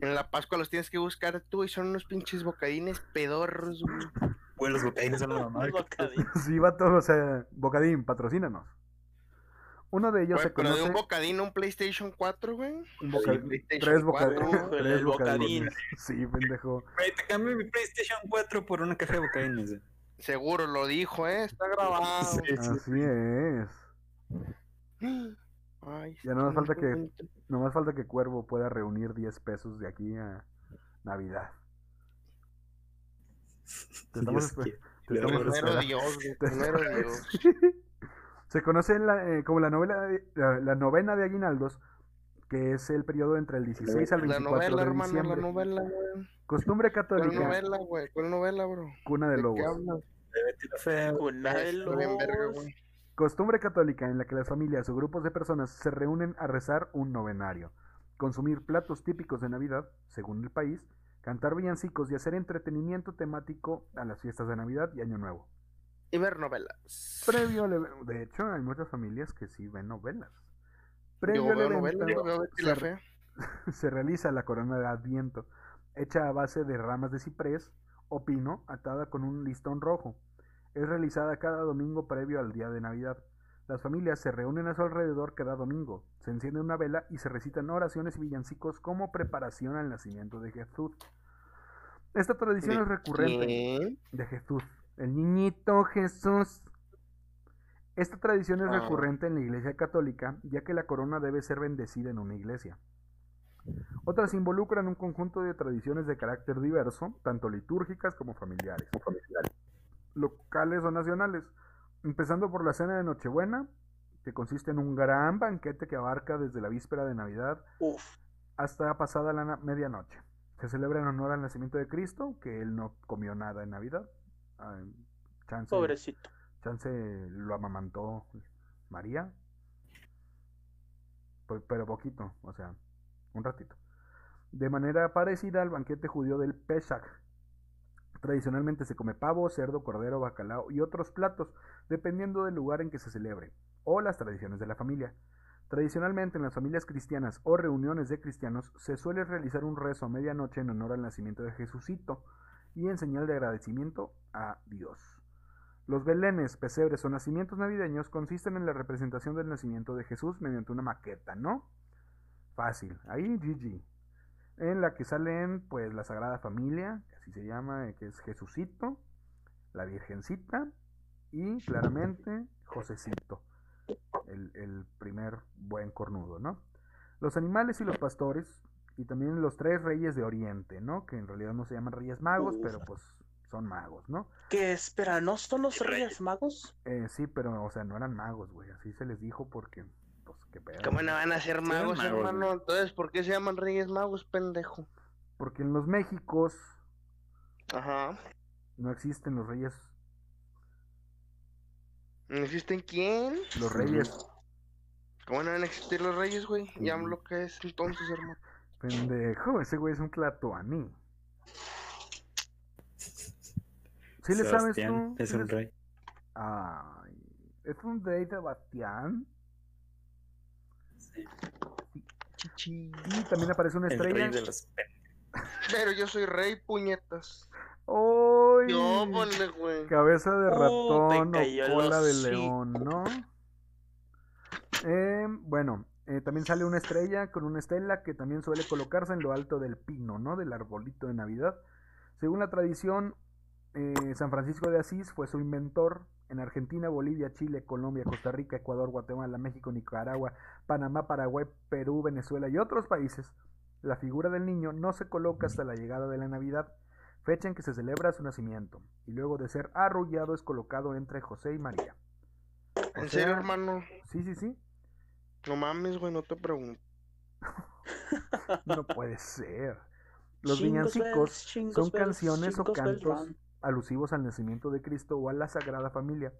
En la Pascua los tienes que buscar tú y son unos pinches bocadines pedorros, güey. Güey, los bocadines son la mamá. Sí, va todo, o sea, Bocadín, patrocínanos. Uno de ellos Güey, se pero de conoce un bocadín a un PlayStation 4, güey. un boca- Sí, PlayStation tres, 4. boca- Uf, el tres bocadín. bocadines. Sí, pendejo. Güey, te cambio mi PlayStation 4 por una caja de bocadines. güey. Seguro lo dijo, ¿eh? Está grabado. Sí, sí. Así es. Ay, Ya no nos falta que- bonito. Nomás falta que Cuervo pueda reunir 10 pesos de aquí a Navidad. Te estamos, Dios te estamos Primero Primero esperando. Dios, güey. Primero Dios. Se conoce la- eh, como la, novela de- la, la novena de Aguinaldos, que es el periodo entre el 16 al La 24 novela, de hermano, la diciembre. novela, güey. Costumbre ¿Cuál católica, novela, güey? ¿Cuál novela, bro? cuna de ¿De qué lobos. hablas? De la güey. Costumbre católica en la que las familias o grupos de personas se reúnen a rezar un novenario, consumir platos típicos de Navidad, según el país, cantar villancicos y hacer entretenimiento temático a las fiestas de Navidad y Año Nuevo. Y ver novelas. Previo de hecho, hay muchas familias que sí ven novelas. Previo al evento, se- realiza la corona de Adviento, hecha a base de ramas de ciprés o pino atada con un listón rojo. Es realizada cada domingo previo al día de Navidad. Las familias se reúnen a su alrededor cada domingo, se enciende una vela y se recitan oraciones y villancicos como preparación al nacimiento de Jesús. Esta tradición ¿De es recurrente de Jesús, el niñito Jesús. Esta tradición es Ah. recurrente en la Iglesia Católica, ya que la corona debe ser bendecida en una iglesia. Otras involucran un conjunto de tradiciones de carácter diverso, tanto litúrgicas como familiares, locales o nacionales, empezando por la cena de Nochebuena, que consiste en un gran banquete que abarca desde la víspera de Navidad Uf, hasta pasada la medianoche. Se celebra en honor al nacimiento de Cristo, que él no comió nada en Navidad. Chance, pobrecito. Chance lo amamantó María. Pero poquito, o sea, un ratito. De manera parecida al banquete judío del Pesach. Tradicionalmente se come pavo, cerdo, cordero, bacalao y otros platos, dependiendo del lugar en que se celebre, o las tradiciones de la familia. Tradicionalmente en las familias cristianas o reuniones de cristianos se suele realizar un rezo a medianoche en honor al nacimiento de Jesucito y en señal de agradecimiento a Dios. Los belenes, pesebres o nacimientos navideños consisten en la representación del nacimiento de Jesús mediante una maqueta, ¿no? Fácil, ahí GG. En la que salen pues la Sagrada Familia, que así se llama, eh, que es Jesucito, la Virgencita y claramente Josecito, el, el primer buen cornudo, ¿no? Los animales y los pastores y también los tres reyes de Oriente, ¿no? Que en realidad no se llaman reyes magos, pero pues son magos, ¿no? ¿Qué espera? ¿No son los Reyes Magos? Eh, sí, pero, o sea, no eran magos, güey. Así se les dijo porque, pues, qué pedo. ¿Cómo no van a ser magos, magos, hermano? güey. Entonces, ¿por qué se llaman Reyes Magos, pendejo? Porque en los Méxicos Ajá. no existen los reyes. ¿No existen quién? Los reyes, ¿Cómo no van a existir los reyes, güey? Sí. Ya lo que es entonces, hermano. pendejo, ese güey es un tlatoani. ¿Sí le sabes tú? Es ¿Sí un rey. Ay, es un rey Sebastián. Chichi. Y también aparece una El estrella. rey de los pen- Pero yo soy rey, puñetas. ¡Ay! Yo, ponle, güey. Cabeza de Oh, ratón o el cola de león, ¿no? Eh, bueno, eh, también sale una estrella con una estela que también suele colocarse en lo alto del pino, ¿no? Del arbolito de Navidad. Según la tradición, eh, San Francisco de Asís fue su inventor. En Argentina, Bolivia, Chile, Colombia, Costa Rica, Ecuador, Guatemala, México, Nicaragua, Panamá, Paraguay, Perú, Venezuela y otros países, la figura del niño no se coloca hasta la llegada de la Navidad, fecha en que se celebra su nacimiento, y luego de ser arrullado es colocado entre José y María. O ¿En sea, serio, hermano? Sí, sí, sí. No mames, güey, no te pregunto. No puede ser. Los villancicos son canciones o cantos. Alusivos al nacimiento de Cristo o a la Sagrada Familia.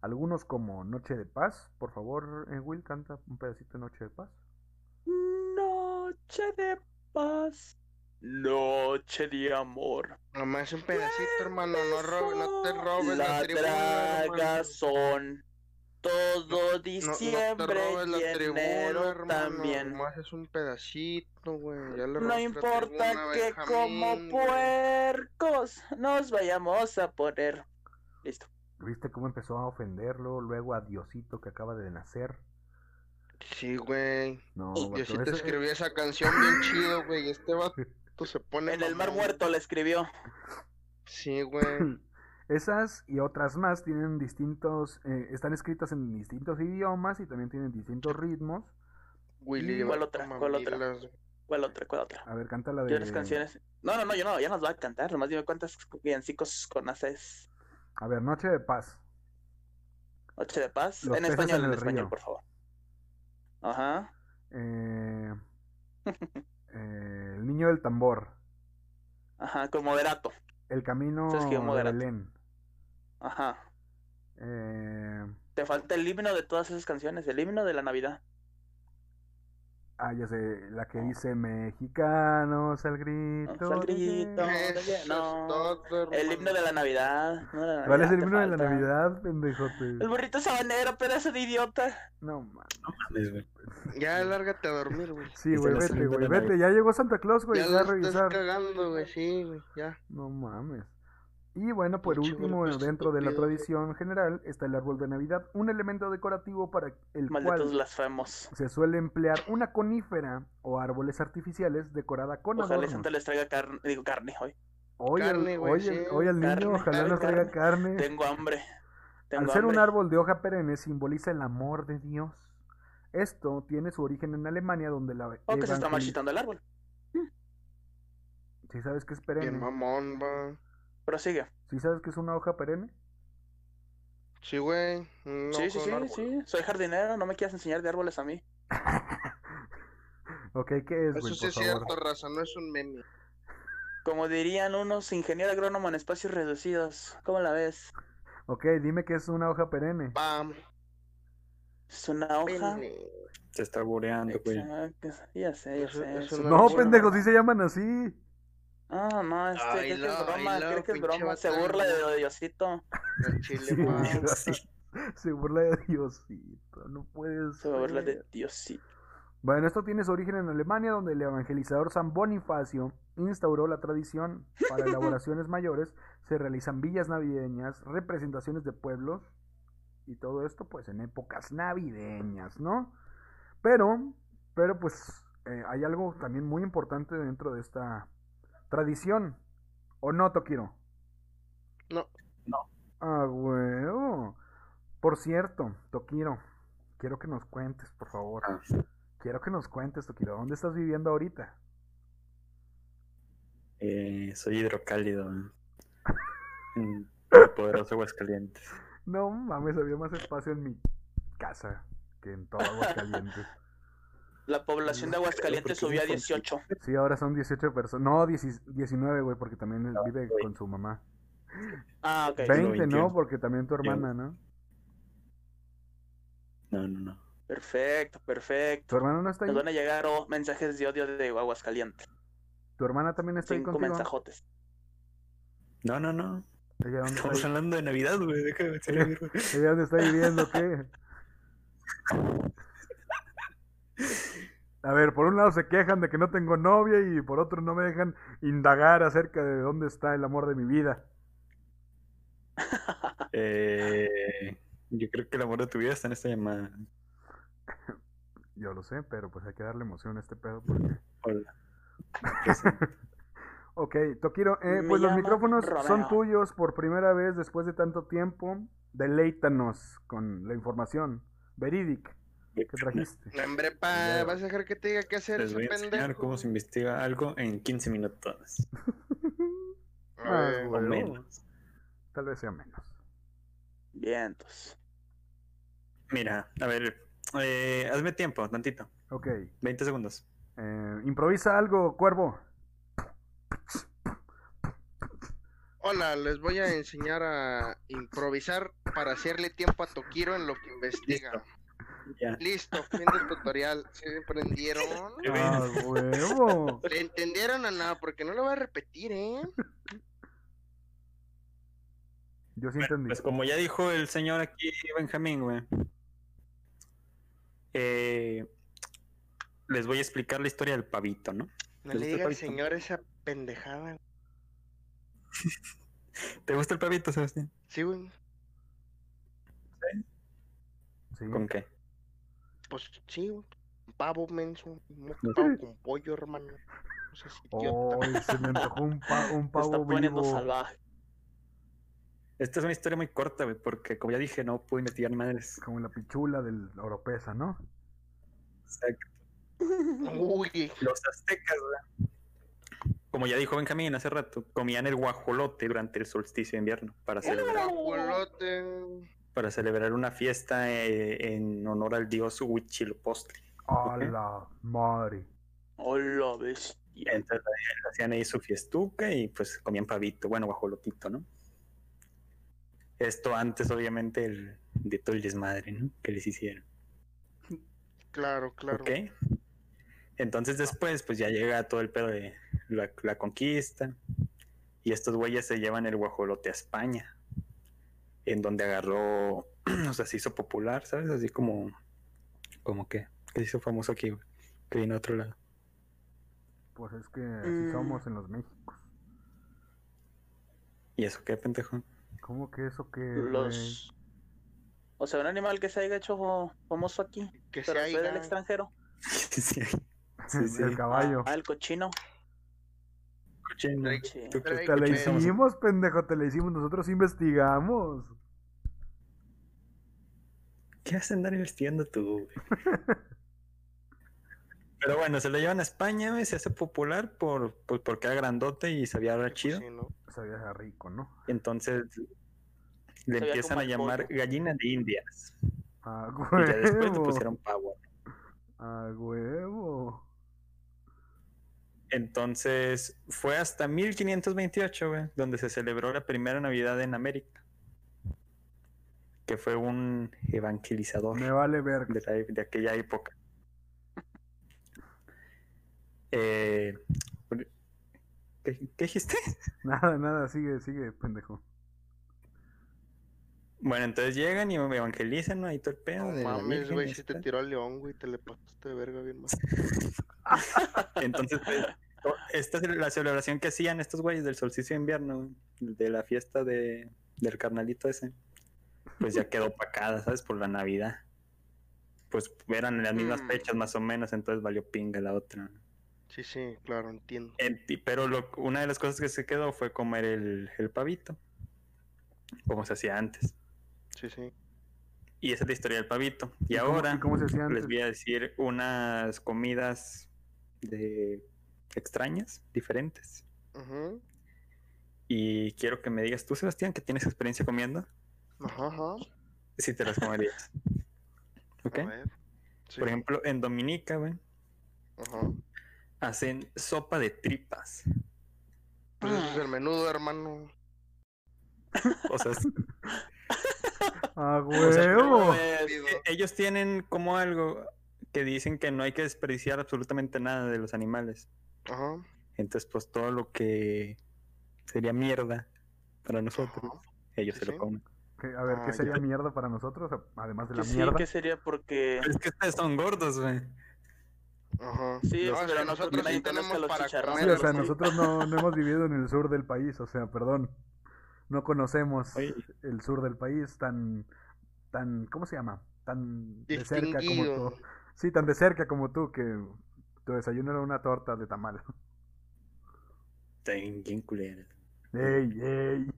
Algunos como Noche de Paz. Por favor, eh, Will, canta un pedacito de Noche de Paz. Noche de paz. Noche de amor. Nomás un pedacito, hermano. No, ro- no te robes la, La tragazón. Todo No- no te diciembre robes la y tribuna, enero hermano. también. Nomás es un pedacito, güey. Ya le No la importa tribuna que como puercos nos vayamos a poner. Listo. ¿Viste cómo empezó a ofenderlo? Luego a Diosito que acaba de nacer. Sí, güey. No, sí ese- escribí esa canción bien chido, güey. Este vato se pone. En el mar muerto le escribió. Sí, güey. Esas y otras más tienen distintos, eh, están escritas en distintos idiomas y también tienen distintos ritmos. Willy, ¿Cuál otra? ¿Cuál otra? ¿Cuál otra? ¿Cuál otra? A ver, canta la ¿Qué de... otras canciones? No, no, no, yo no, ya nos va a cantar. Nomás dime cuántas villancicos conoces. A ver, Noche de Paz. Noche de paz. Los en español, en español, río. por favor. Ajá. Eh, eh, el niño del tambor. Ajá, con moderato. El camino de. Belén. Ajá. Eh, Te falta el himno de todas esas canciones, el himno de la Navidad. ah, ya sé, la que dice mexicanos al grito. al grito. guerra". Oye, Eso es no. El himno de la. Navidad. ¿Cuál es el himno de la. Navidad, pendejote? El burrito sabanero, pedazo de idiota. No, man. No mames, güey. Ya lárgate a dormir, güey. Sí, güey, vete, güey, vete. Ya llegó Santa Claus, güey. Ya Ya la estás revisar. cagando, güey. Sí, güey. Ya. No mames. Y bueno, por último, burrito dentro de la tradición general está el árbol de Navidad, un elemento decorativo para el Malditos cual blasfemos. se suele emplear una conífera o árboles artificiales decorada con Ojalá adornos. Santa les traiga carne, digo carne hoy. Hoy, el- Carne, güey, hoy, sí. el- hoy el niño Carne, ojalá carne, nos traiga carne. Tengo hambre. Tengo Al ser un hambre. árbol de hoja perenne simboliza el amor de Dios. Esto tiene su origen en Alemania donde la O que se está marchitando el árbol. ¿Sí sabes qué es Bien perenne? mamón, va. Prosigue. ¿Sí sabes qué es una hoja perenne? Sí, güey. un sí, sí, sí, sí. Soy jardinero, no me quieras enseñar de árboles a mí. ok, ¿qué es, Eso sí es favor? cierto, raza. No es un meme. Como dirían unos ingeniero agrónomo en espacios reducidos. ¿Cómo la ves? Ok, dime qué es una hoja perenne. Pam. Es una hoja. Pene. Se está bureando, güey. Ya sé, ya sé. no No, es una- pendejo, sí se llaman así. Ah, no, este, Ay, que es broma, ay, la creo que es broma. Se burla de lo Diosito. Chile, pa. Sí. Se burla de Diosito, no puede Se burla de ser. Diosito. Bueno, esto tiene su origen en Alemania, donde el evangelizador San Bonifacio instauró la tradición. Para elaboraciones mayores se realizan villas navideñas, representaciones de pueblos y todo esto pues en épocas navideñas, ¿no? Pero, pero pues eh, hay algo también muy importante dentro de esta tradición. ¿O no, Tokiro? No. Ah, huevo. Por cierto, Tokiro, quiero que nos cuentes, por favor. Ah, Quiero que nos cuentes, Tokiro, ¿dónde estás viviendo ahorita? eh, soy hidrocálido. En el poderoso Aguascalientes. No mames, había más espacio en mi casa que en todo Aguascalientes. La población de Aguascalientes subió a es un 18. Sí, ahora son 18 personas. No, 10 19, güey, porque también él No, vive güey. con su mamá. Ah, ok. 20, ¿no? 21. Porque también tu hermana, ¿no? No, no, no. Perfecto, ¿Tu perfecto. hermana no está ahí? Nos van a llegar oh, mensajes de odio de Aguascalientes. ¿Tu hermana también está ahí Cinco contigo? mensajotes. No, no, no. ¿Ella dónde, Estamos hablando de Navidad, güey. Déjame güey. ¿Ella dónde está viviendo? ¿Qué? A ver, por un lado se quejan de que no tengo novia y por otro no me dejan indagar acerca de dónde está el amor de mi vida. Eh, yo creo que el amor de tu vida está en esta llamada. Yo lo sé, pero pues hay que darle emoción a este pedo porque... Hola. Ok, Tokiro, eh, pues los micrófonos son tuyos por primera vez después de tanto tiempo. Deleítanos con la información verídica que trajiste. No, Hombre, pa, Ya. ¿vas a dejar que te diga qué hacer Les ese voy a enseñar pendejo? cómo se investiga algo en 15 minutos. Ah, O menos. Tal vez sea menos. Vientos. Mira, a ver. eh, hazme tiempo, tantito. Ok, 20 segundos. eh, improvisa algo, cuervo. Hola, les voy a enseñar a improvisar para hacerle tiempo a Tokiro en lo que investiga. Ya. Listo, fin del tutorial. ¿Se prendieron? ¡Ah, huevo! ¿Le entendieron o no? Porque no lo voy a repetir, ¿eh? Yo sí Bueno, entendí. pues como ya dijo el señor aquí, Benjamín, güey. eh, les voy a explicar la historia del pavito, ¿no? No ¿Te le diga al señor esa pendejada. ¿Te gusta el pavito, Sebastián? Sí, güey. Sí. ¿Con qué? Pues sí. Un pavo menso. Un pavo con pollo, hermano. No seas idiota. Ay, se me antojó un, pa- un pavo está poniendo vivo. salvaje. Esta es una historia muy corta, güey, porque como ya dije, no pude investigar madres. Como la pichula del oropesa, ¿no? Exacto. Uy, Los aztecas, güey, como ya dijo Benjamín hace rato, comían el guajolote durante el solsticio de invierno para celebrar, guajolote. Para celebrar una fiesta eh, en honor al dios Huitzilopochtli. A la madre. Hola, bestia. Entonces hacían ahí su fiestuca y pues comían pavito, bueno, guajolotito, ¿no? Esto antes, obviamente, el, de todo el desmadre, ¿no? Que les hicieron. Claro, claro. ¿Ok? Entonces después, pues ya llega todo el pedo de la, la conquista. Y estos güeyes se llevan el guajolote a España. En donde agarró, o sea, se hizo popular, ¿sabes? Así como, como que, que se hizo famoso aquí, güey, que vino a otro lado. Pues es que así Mm. somos en los Méxicos. ¿Y eso qué, pendejo? ¿Cómo que eso que? Los. O sea, un animal que se haya hecho fa- famoso aquí, Que se pero fue del haya. extranjero. sí, El, sí. el caballo. Ah, el cochino. Cochino. Drake- Sí. ¿Tú qué- Drake Te la hicimos, pendejo, te la hicimos. Nosotros investigamos. ¿Qué vas a andar investigando tú, güey? Pero bueno, se lo llevan a España, güey, se hace popular por, pues porque era grandote y sabía hablar Pues chido. sí, ¿no? Sabía rico, ¿no? Entonces le Sabía empiezan a llamar pollo. gallina de indias. A Y ya después le huevo. pusieron pavo. A huevo. Entonces fue hasta 1528, güey, donde se celebró la primera Navidad en América. Que fue un evangelizador. Me vale ver. de, la- de aquella época. Eh, ¿qué, qué dijiste? Nada, nada, sigue, sigue, pendejo. Bueno, entonces llegan y evangelizan, ¿no? Ahí todo el pedo. No mames, güey, si te tiró al león, güey, te le pasaste de verga bien más. Entonces, pues, esta es la celebración que hacían estos güeyes del solsticio de invierno, de la fiesta de, del carnalito ese, pues ya quedó opacada, ¿sabes? Por la Navidad. Pues eran las mismas Mm. fechas más o menos, entonces valió pinga la otra. Sí, sí, claro, entiendo. Pero lo- una de las cosas que se quedó fue comer el, el pavito, como se hacía antes. Sí, sí. Y esa es la historia del pavito. Y, ¿Y cómo- ahora y cómo se hacía les voy a decir unas comidas de extrañas, diferentes. Y quiero que me digas tú, Sebastián, que tienes experiencia comiendo, Ajá, si te las comerías. ¿Ok? A ver. Sí. Por ejemplo, en Dominica, güey, Ajá. hacen sopa de tripas. Pues eso es el menudo, hermano. O sea, es- A O sea, huevo. Eh, ellos tienen como algo que dicen que no hay que desperdiciar absolutamente nada de los animales. Ajá. Entonces, pues todo lo que sería mierda para nosotros, Ajá. ellos Sí, se lo sí. comen. ¿Qué- a ver, ¿qué Ah, sería ya. mierda para nosotros? Además de la sí, mierda. que sería porque. Es que ustedes son gordos, güey. Ajá. Sí, No, que nosotros sí tenemos los para chicharrones. Sí, o sea, nosotros no, no hemos vivido en el sur del país, o sea, perdón. No conocemos Oye. el sur del país tan, tan, ¿cómo se llama? Tan de cerca como Distinguido. Sí, tan de cerca como tú que tu desayuno era una torta de tamal. Están bien culeras. ¡Ey, ey!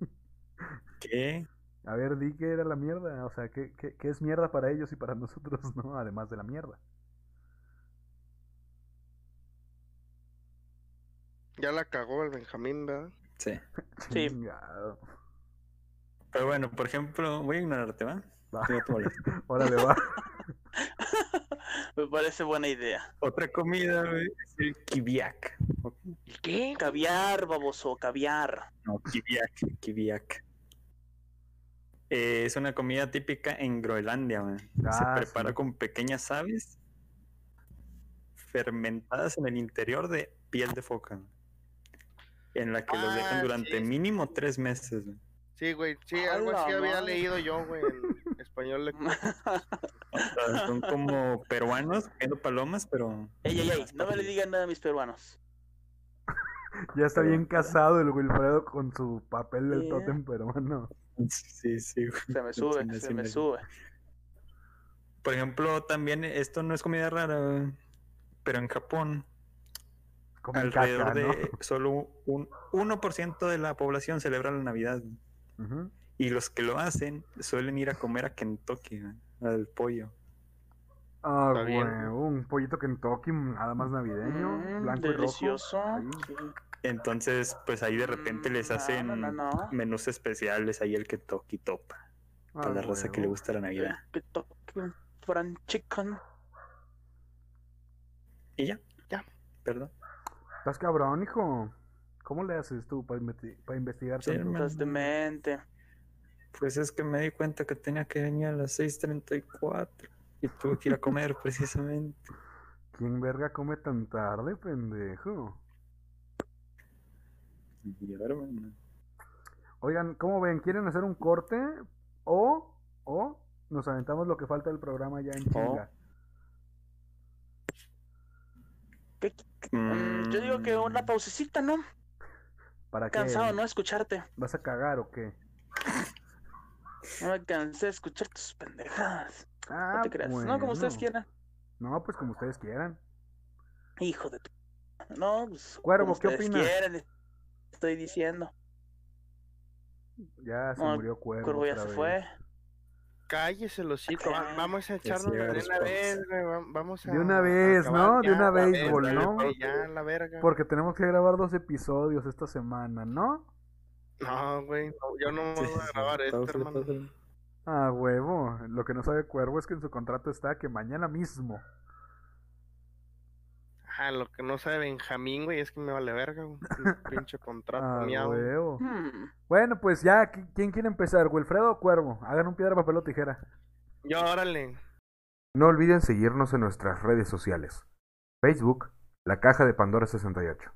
¿Qué? A ver, di que era la mierda. O sea, ¿qué, qué, qué es mierda para ellos y para nosotros, no? Además de la mierda. Ya la cagó el Benjamín, ¿verdad? Sí. Sí. Chingado. Pero bueno, por ejemplo, voy a ignorarte, ¿va? Va. Órale, va. Me parece buena idea. Otra comida, güey, es el kibiak. ¿Y qué? Caviar, baboso, caviar. No, kibiak, kibiak. Eh, es una comida típica en Groenlandia, güey. Ah, Se prepara sí. con pequeñas aves fermentadas en el interior de piel de foca, en la que los Ah, dejan durante sí. mínimo tres meses. güey. Sí, güey, sí, algo así había leído yo, güey, español. lector. O sea, son como peruanos viendo palomas, pero Ey, ey, ey, no me le digan nada a mis peruanos. Ya está bien casado el Wilfredo con su papel del Sí. tótem peruano. sí, sí. güey. Se me sube, Sí, se sí, me me- sube. Por ejemplo, también esto no es comida rara, pero en Japón Comen alrededor caca, ¿no? de solo un 1% de la población celebra la Navidad. Y los que lo hacen suelen ir a comer a Kentucky, güey, al pollo. Ah, Está bien. huevo, un pollito Kentucky nada más navideño, Mm, blanco y rojo. delicioso. Ahí. Sí. Entonces, pues ahí de repente les Mm, no, hacen no, no, no. menús especiales, ahí el Kentucky topa, Ah, para la raza que le gusta la Navidad. Un fried chicken. Y ya, Ya. perdón. Estás cabrón, hijo. ¿Cómo le haces tú para, investigar Sí. Estás demente. Pues es que me di cuenta que tenía que venir a las 6.34 y tuve que ir a comer precisamente. ¿Quién verga come tan tarde, pendejo? Oigan, ¿cómo ven? ¿Quieren hacer un corte? O, o nos aventamos lo que falta del programa ya en chinga. ¿Qué- qué- mm, Yo digo que una pausecita, ¿no? ¿Para qué? Cansado, ¿no? Escucharte. ¿Vas a cagar o qué? No me cansé de escuchar tus pendejadas. Ah, No te creas. No, como ustedes quieran. No, pues como ustedes quieran. Hijo de tu. No, pues. Cuervo, como ¿qué ustedes opinas? quieren, Estoy diciendo. Ya se No, murió Cuervo. Cuervo ya otra se vez. fue. Cállese los hocico, va- vamos a echarnos de una vez, vamos a... De una vez, ¿no? De una béisbol, ¿no? güey, Ya, la verga. Porque tenemos que grabar dos episodios esta semana, ¿no? No, güey, no, yo no sí, voy a grabar esto, hermano. Ah, huevo. Lo que no sabe Cuervo es que en su contrato está que mañana mismo. Ah, lo que no sabe Benjamín, güey, es que me vale verga, güey. Pinche contrato Ah, miado. huevo. Hmm. Bueno, pues ya, ¿qui- ¿quién quiere empezar? ¿Wilfredo o Cuervo? Hagan un piedra, papel o tijera. Yo, órale. No olviden seguirnos en nuestras redes sociales. Facebook, La Caja de Pandora 68.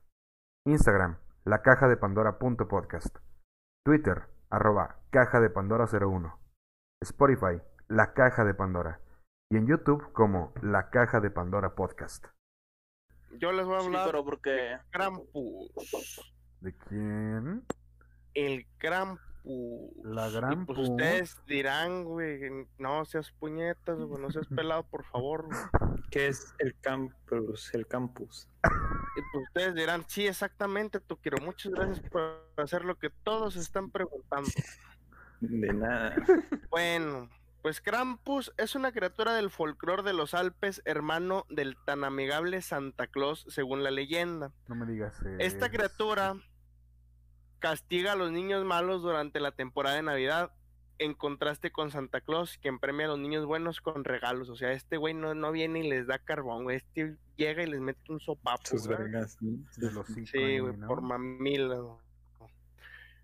Instagram, La Caja de Pandora.podcast. Twitter, arroba Caja de Pandora 01. Spotify, La Caja de Pandora. Y en YouTube como La Caja de Pandora Podcast. Yo les voy a Sí, hablar pero porque. Krampus. ¿De quién? El Krampus. La Y gran pues pu- ustedes dirán, güey, no seas puñetas, güey, no seas pelado, por favor. güey. ¿Qué es el campus? El campus. Y pues ustedes dirán, sí, exactamente, tú quiero. Muchas gracias por hacer lo que todos están preguntando. De nada. Bueno, pues Krampus es una criatura del folclore de los Alpes, hermano del tan amigable Santa Claus, según la leyenda. No me digas. Esta criatura castiga a los niños malos durante la temporada de Navidad, en contraste con Santa Claus, quien premia a los niños buenos con regalos. O sea, este güey no, no viene y les da carbón, güey. Este llega y les mete un sopapo. Sus vergas. ¿no? Del hocico Sí, güey, ¿no? por mamila.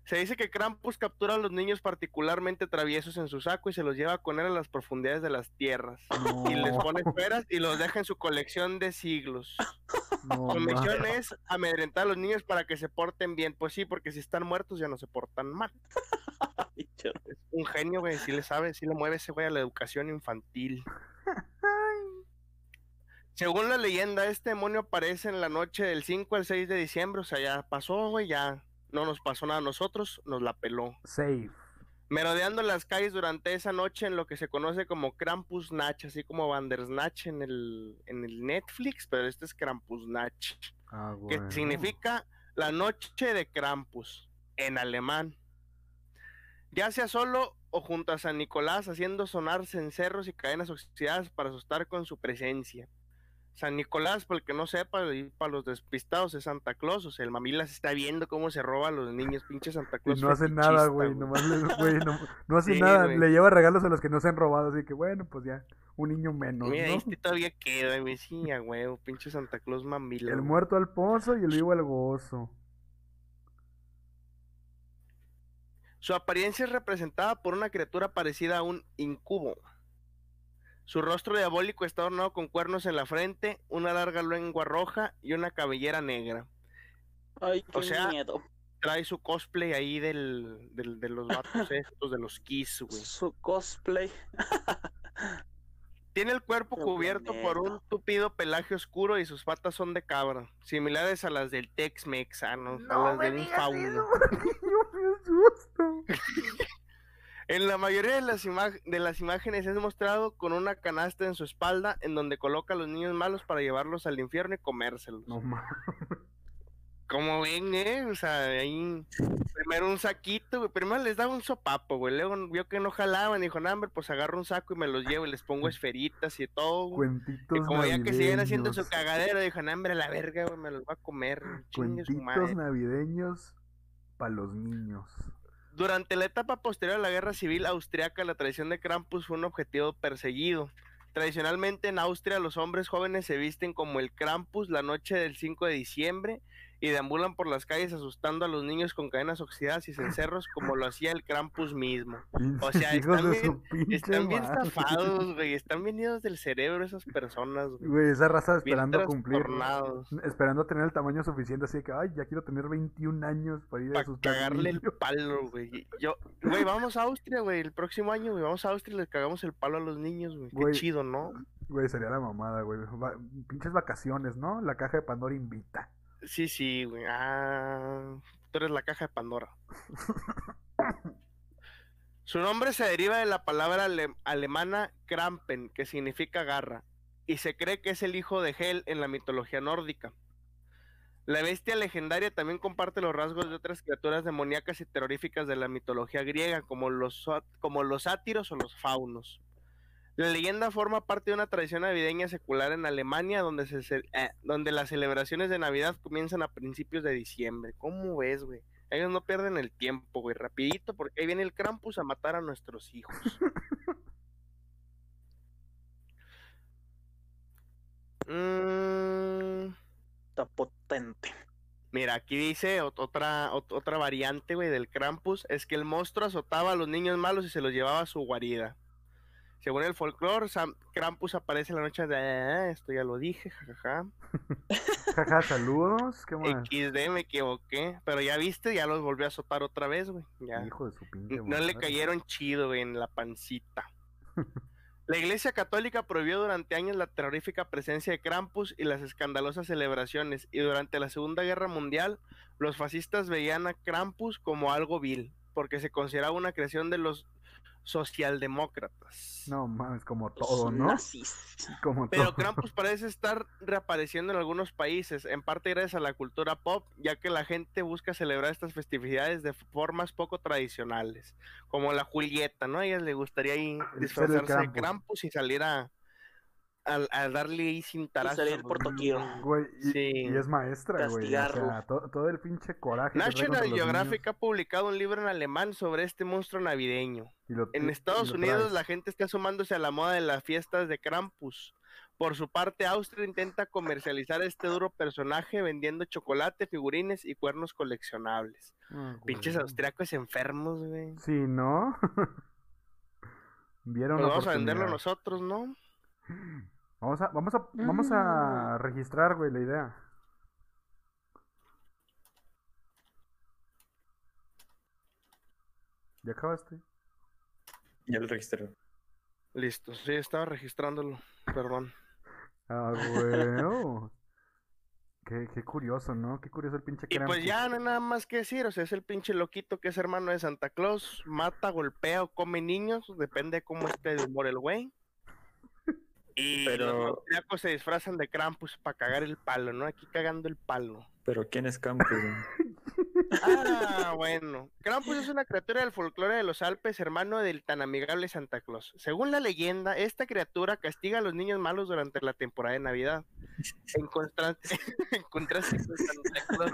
Se dice que Krampus captura a los niños particularmente traviesos en su saco y se los lleva con él a las profundidades de las tierras. Y les pone esferas y los deja en su colección de siglos. no Su misión es amedrentar a los niños para que se porten bien. Pues sí, porque si están muertos ya no se portan mal. Ay. Es un genio, güey. Sí le sabe, sí le mueve ese güey a la educación infantil. Según la leyenda, este demonio aparece en la noche del 5 al 6 de diciembre. O sea, ya pasó, güey, ya no nos pasó nada a nosotros, nos la peló. Safe. Merodeando las calles durante esa noche en lo que se conoce como Krampus Natch, así como Bandersnatch en el, en el Netflix, pero este es Krampus Natch Ah, que significa la noche de Krampus en alemán. Ya sea solo o junto a San Nicolás haciendo sonar cencerros y cadenas oxidadas para asustar con su presencia. San Nicolás, para el que no sepa, y para los despistados, es Santa Claus. O sea, el mamila se está viendo cómo se roba a los niños, pinche Santa Y Claus. no hace nada, güey. Nomás le- güey, no, no hace Sí, nada. güey. Le lleva regalos a los que no se han robado. Así que bueno, pues ya. Un niño menos, Mira, ¿no? este todavía queda, güey. Sí, a huevo, pinche Santa Claus mamila. El güey. muerto al pozo y el vivo al gozo. Su apariencia es representada por una criatura parecida a un incubo. Su rostro diabólico está adornado con cuernos en la frente, una larga lengua roja y una cabellera negra. Ay, qué O sea, miedo. Trae su cosplay ahí del, del- de los vatos estos, de los Kiss, güey. Su cosplay. Tiene el cuerpo Qué cubierto por un tupido pelaje oscuro y sus patas son de cabra, similares a las del Tex-Mex, ah, no, a las de un fauno. En la mayoría de las, de las imágenes es mostrado con una canasta en su espalda en donde coloca a los niños malos para llevarlos al infierno y comérselos. No mames. Como ven, eh, o sea, ahí primero un saquito, güey, primero les daba un sopapo, güey, luego vio que no jalaban, dijo, no, hombre, pues agarro un saco y me los llevo y les pongo esferitas y todo, güey. Cuentitos Y como ya que siguen haciendo su cagadero, dijo, no, hombre, la verga, güey, me los va a comer, su Cuentitos madre. navideños para los niños. Durante la etapa posterior a la guerra civil austriaca, la tradición de Krampus fue un objetivo perseguido. Tradicionalmente en Austria los hombres jóvenes se visten como el Krampus la noche del 5 de diciembre y deambulan por las calles asustando a los niños con cadenas oxidadas y cencerros como lo hacía el Krampus mismo. O sea, están de bien, están bien estafados, güey, están venidos del cerebro esas personas, güey. Esa raza esperando cumplir. Esperando tener el tamaño suficiente, así que, ay, ya quiero tener 21 años para ir a Para asustar cagarle el palo, güey. Yo, güey, vamos a Austria, güey, el próximo año, güey, vamos a Austria y les cagamos el palo a los niños, güey. Qué chido, ¿no? Güey, sería la mamada, güey. Va- pinches vacaciones, ¿no? La caja de Pandora invita. Sí, sí, güey. Ah, tú eres la caja de Pandora. Su nombre se deriva de la palabra ale- alemana Krampen, que significa garra, y se cree que es el hijo de Hel en la mitología nórdica. La bestia legendaria también comparte los rasgos de otras criaturas demoníacas y terroríficas de la mitología griega, como los, como los sátiros o los faunos. La leyenda forma parte de una tradición navideña secular en Alemania, donde, se, eh, donde las celebraciones de Navidad comienzan a principios de diciembre. ¿Cómo ves, güey? Ellos no pierden el tiempo, güey, rapidito, porque ahí viene el Krampus a matar a nuestros hijos. Mm, Está potente. Mira, aquí dice ot- otra, ot- otra variante, güey, del Krampus, es que el monstruo azotaba a los niños malos y se los llevaba a su guarida. Según el folclore, Sam- Krampus aparece en la noche de... "Ah, esto ya lo dije, jajaja. Jaja, saludos. ¿Qué más? XD, me equivoqué. Pero ya viste, ya los volvió a azotar otra vez, güey. Ya. Hijo de su pinche No le cayeron chido, güey, en la pancita. La Iglesia Católica prohibió durante años la terrorífica presencia de Krampus y las escandalosas celebraciones, y durante la Segunda Guerra Mundial, los fascistas veían a Krampus como algo vil, porque se consideraba una creación de los socialdemócratas. No mames, como Los todo, ¿no? nazis. Como Pero todo. Krampus parece estar reapareciendo en algunos países, en parte gracias a la cultura pop, ya que la gente busca celebrar estas festividades de formas poco tradicionales, como la Julieta, ¿no? A ella le gustaría el disfrazarse de Krampus. Krampus y salir a, a, a darle ahí sin Y salir por Tokio. Güey, y, Sí. y es maestra, güey. O sea, Castigarlo. to- todo el pinche coraje. National Geographic ha publicado un libro en alemán sobre este monstruo navideño. y lo- En Estados lo Unidos la gente está sumándose a la moda de las fiestas de Krampus. Por su parte, Austria intenta comercializar este duro personaje vendiendo chocolate, figurines y cuernos coleccionables. Ah, güey. Pinches austriacos enfermos, güey. Sí, ¿no? Vieron Pues vamos a venderlo nosotros, ¿no? Vamos a, vamos a, vamos a registrar, güey, la idea. ¿Ya acabaste? Ya lo registré. Listo, sí, estaba registrándolo. Perdón. Ah, bueno. Qué, qué curioso, ¿no? Qué curioso el pinche Y pues Krampus. ya no hay nada más que decir, o sea, es el pinche loquito que es hermano de Santa Claus, mata, golpea o come niños, depende de cómo esté de humor el güey. Y Pero- los austriacos se disfrazan de Krampus para cagar el palo, ¿no? Aquí cagando el palo. Pero ¿quién es güey? Ah, bueno. Krampus es una criatura del folclore de los Alpes, hermano del tan amigable Santa Claus. Según la leyenda, esta criatura castiga a los niños malos durante la temporada de Navidad. En contraste, en contraste con Santa Claus,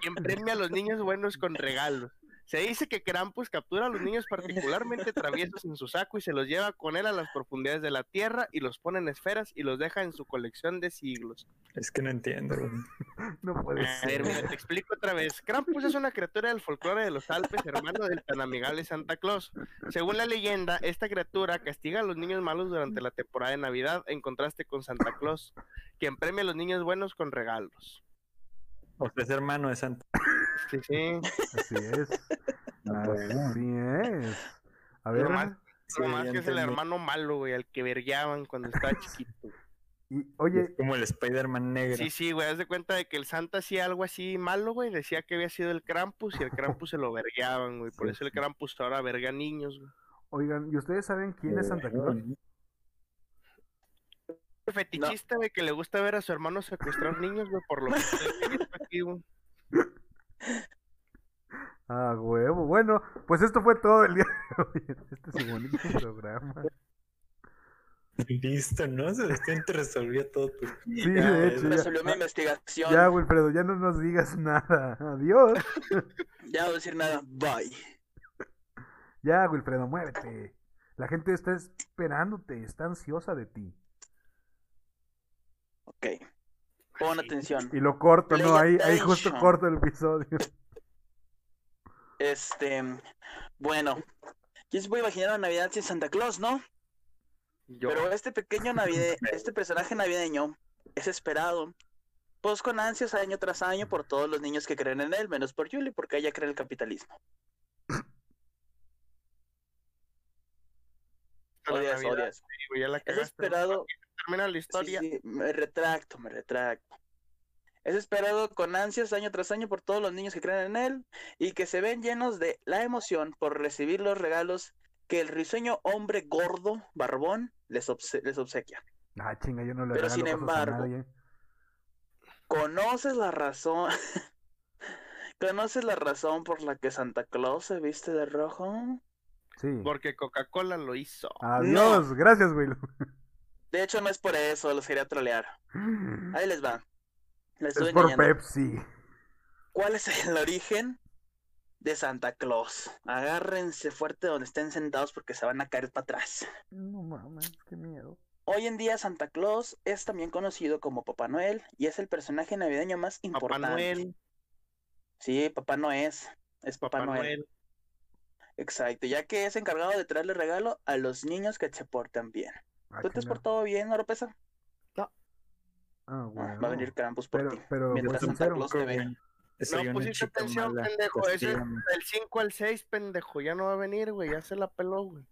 quien premia a los niños buenos con regalos. Se dice que Krampus captura a los niños particularmente traviesos en su saco y se los lleva con él a las profundidades de la tierra y los pone en esferas y los deja en su colección de siglos. Es que no entiendo. güey. No puede A ver, ser. mira, te explico otra vez. Krampus es una criatura del folclore de los Alpes, hermano del tan amigable Santa Claus. Según la leyenda, esta criatura castiga a los niños malos durante la temporada de Navidad, en contraste con Santa Claus, quien premia a los niños buenos con regalos. O sea, es hermano de Santa. Sí, sí. Así es. Bueno. Así es. A ver, nomás ya que es el hermano malo, güey, al que vergueaban cuando estaba chiquito. y, Es oye, como el Spider-Man negro. Sí, sí, güey, haz de cuenta de que el Santa hacía algo así malo, güey, decía que había sido el Krampus y el Krampus se lo vergueaban, güey, por Sí, eso el. Krampus ahora verga niños, güey. oigan, ¿y ustedes saben quién es Santa Claus? Fetichista, güey, que le gusta ver a su hermano secuestrar niños, güey, por lo güey. Ah, huevo. Bueno, pues esto fue todo el día de hoy. en Este es su bonito programa. Listo, ¿no? Se te resolvió todo. tu- Sí, Ya, de hecho. Resolvió mi Ya, investigación. ya, Wilfredo, ya no nos digas nada. Adiós. Ya no voy a decir nada. Bye. Ya, Wilfredo, muévete. La gente está esperándote, está ansiosa de ti. Ok. Pon atención. Y lo corto, Play ¿no? Ahí, ahí justo corto el episodio. Este. Bueno. Yo se puede imaginar una Navidad sin Santa Claus, ¿no? Yo, Pero este pequeño navide... este personaje navideño es esperado. Pues con ansias año tras año por todos los niños que creen en él, menos por Julie, porque ella cree en el capitalismo. Odias, odias. Es esperado. Termina la historia. sí, me retracto, me retracto. Es esperado con ansias año tras año por todos los niños que creen en él y que se ven llenos de la emoción por recibir los regalos que el risueño hombre gordo, barbón, les, obse- les obsequia. Ah, chinga, yo no le Pero sin embargo, nadie. ¿Conoces la razón? ¿Conoces la razón por la que Santa Claus se viste de rojo? Sí. Porque Coca-Cola lo hizo. Adiós, gracias, Will. De hecho, no es por eso, los quería trolear. Ahí les va. Les estoy Es por engañando. Pepsi. ¿Cuál es el origen de Santa Claus? Agárrense fuerte donde estén sentados porque se van a caer para atrás. No mames, qué miedo. Hoy en día Santa Claus es también conocido como Papá Noel y es el personaje navideño más Papá importante. Noel, Sí, Papá no es, es Papá, Papá Noel. Noel. Exacto, ya que es encargado de traerle regalo a los niños que se portan bien. Ah, ¿Tú te has portado bien, Oropesa? Ah, Ah, bueno. Va a venir Krampus por Pero, ti. pero, Mientras pues, Santa Claus te ve. No pusiste atención, mala, pendejo. Ese es castígame. del 5 al 6, pendejo. Ya no va a venir, güey. Ya se la peló, güey.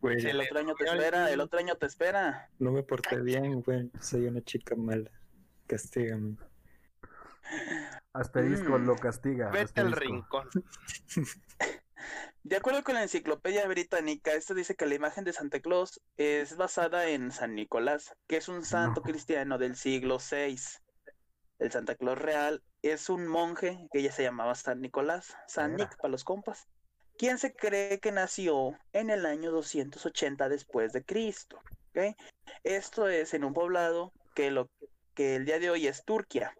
Güey, Se El otro año te el espera, el otro año te espera. no me porté bien, güey. Soy una chica mala. Castígame. Asterisco Mm. lo castiga. Vete al rincón. De acuerdo con la enciclopedia británica, esto dice que la imagen de Santa Claus es basada en San Nicolás, que es un santo No. cristiano del siglo VI. El Santa Claus real es un monje que ya se llamaba San Nicolás, San. Nick para los compas, quien se cree que nació en el año 280 después de Cristo. ¿ok? Esto es en un poblado que lo que el día de hoy es Turquía.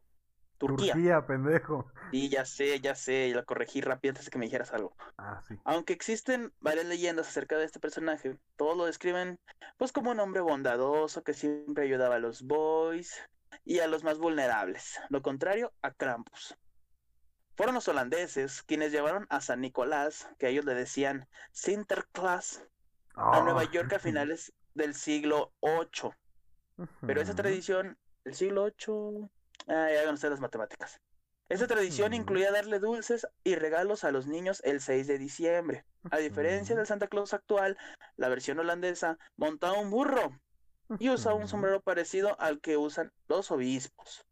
Turquía. Turquía, pendejo. Y ya sé, ya sé, lo corregí rápido antes de que me dijeras algo. Ah, sí. Aunque existen varias leyendas acerca de este personaje, todos lo describen pues como un hombre bondadoso que siempre ayudaba a los boys y a los más vulnerables, lo contrario a Krampus. Fueron los holandeses quienes llevaron a San Nicolás, que ellos le decían Sinterklaas, a Nueva Ah. York a finales del siglo VIII. Pero esa tradición, el siglo VIII, ah, ya no sé las matemáticas. Esa tradición incluía darle dulces y regalos a los niños el 6 de diciembre. A diferencia del Santa Claus actual, la versión holandesa montaba un burro y usaba un sombrero parecido al que usan los obispos.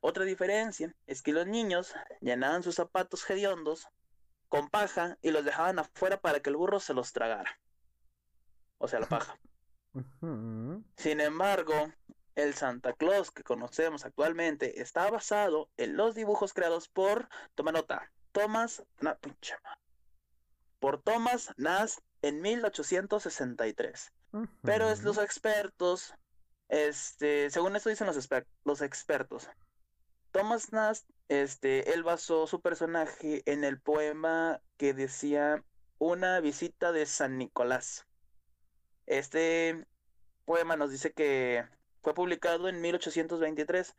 Otra diferencia es que los niños llenaban sus zapatos hediondos con paja y los dejaban afuera para que el burro se los tragara. O sea, la paja. Sin embargo, el Santa Claus que conocemos actualmente está basado en los dibujos creados por, toma nota, Thomas, na- pinche por Thomas Nast en 1863. Pero es los expertos, este, según esto dicen los, exper- los expertos, Thomas Nast, este, él basó su personaje en el poema que decía Una visita de San Nicolás. Este poema nos dice que fue publicado en 1823,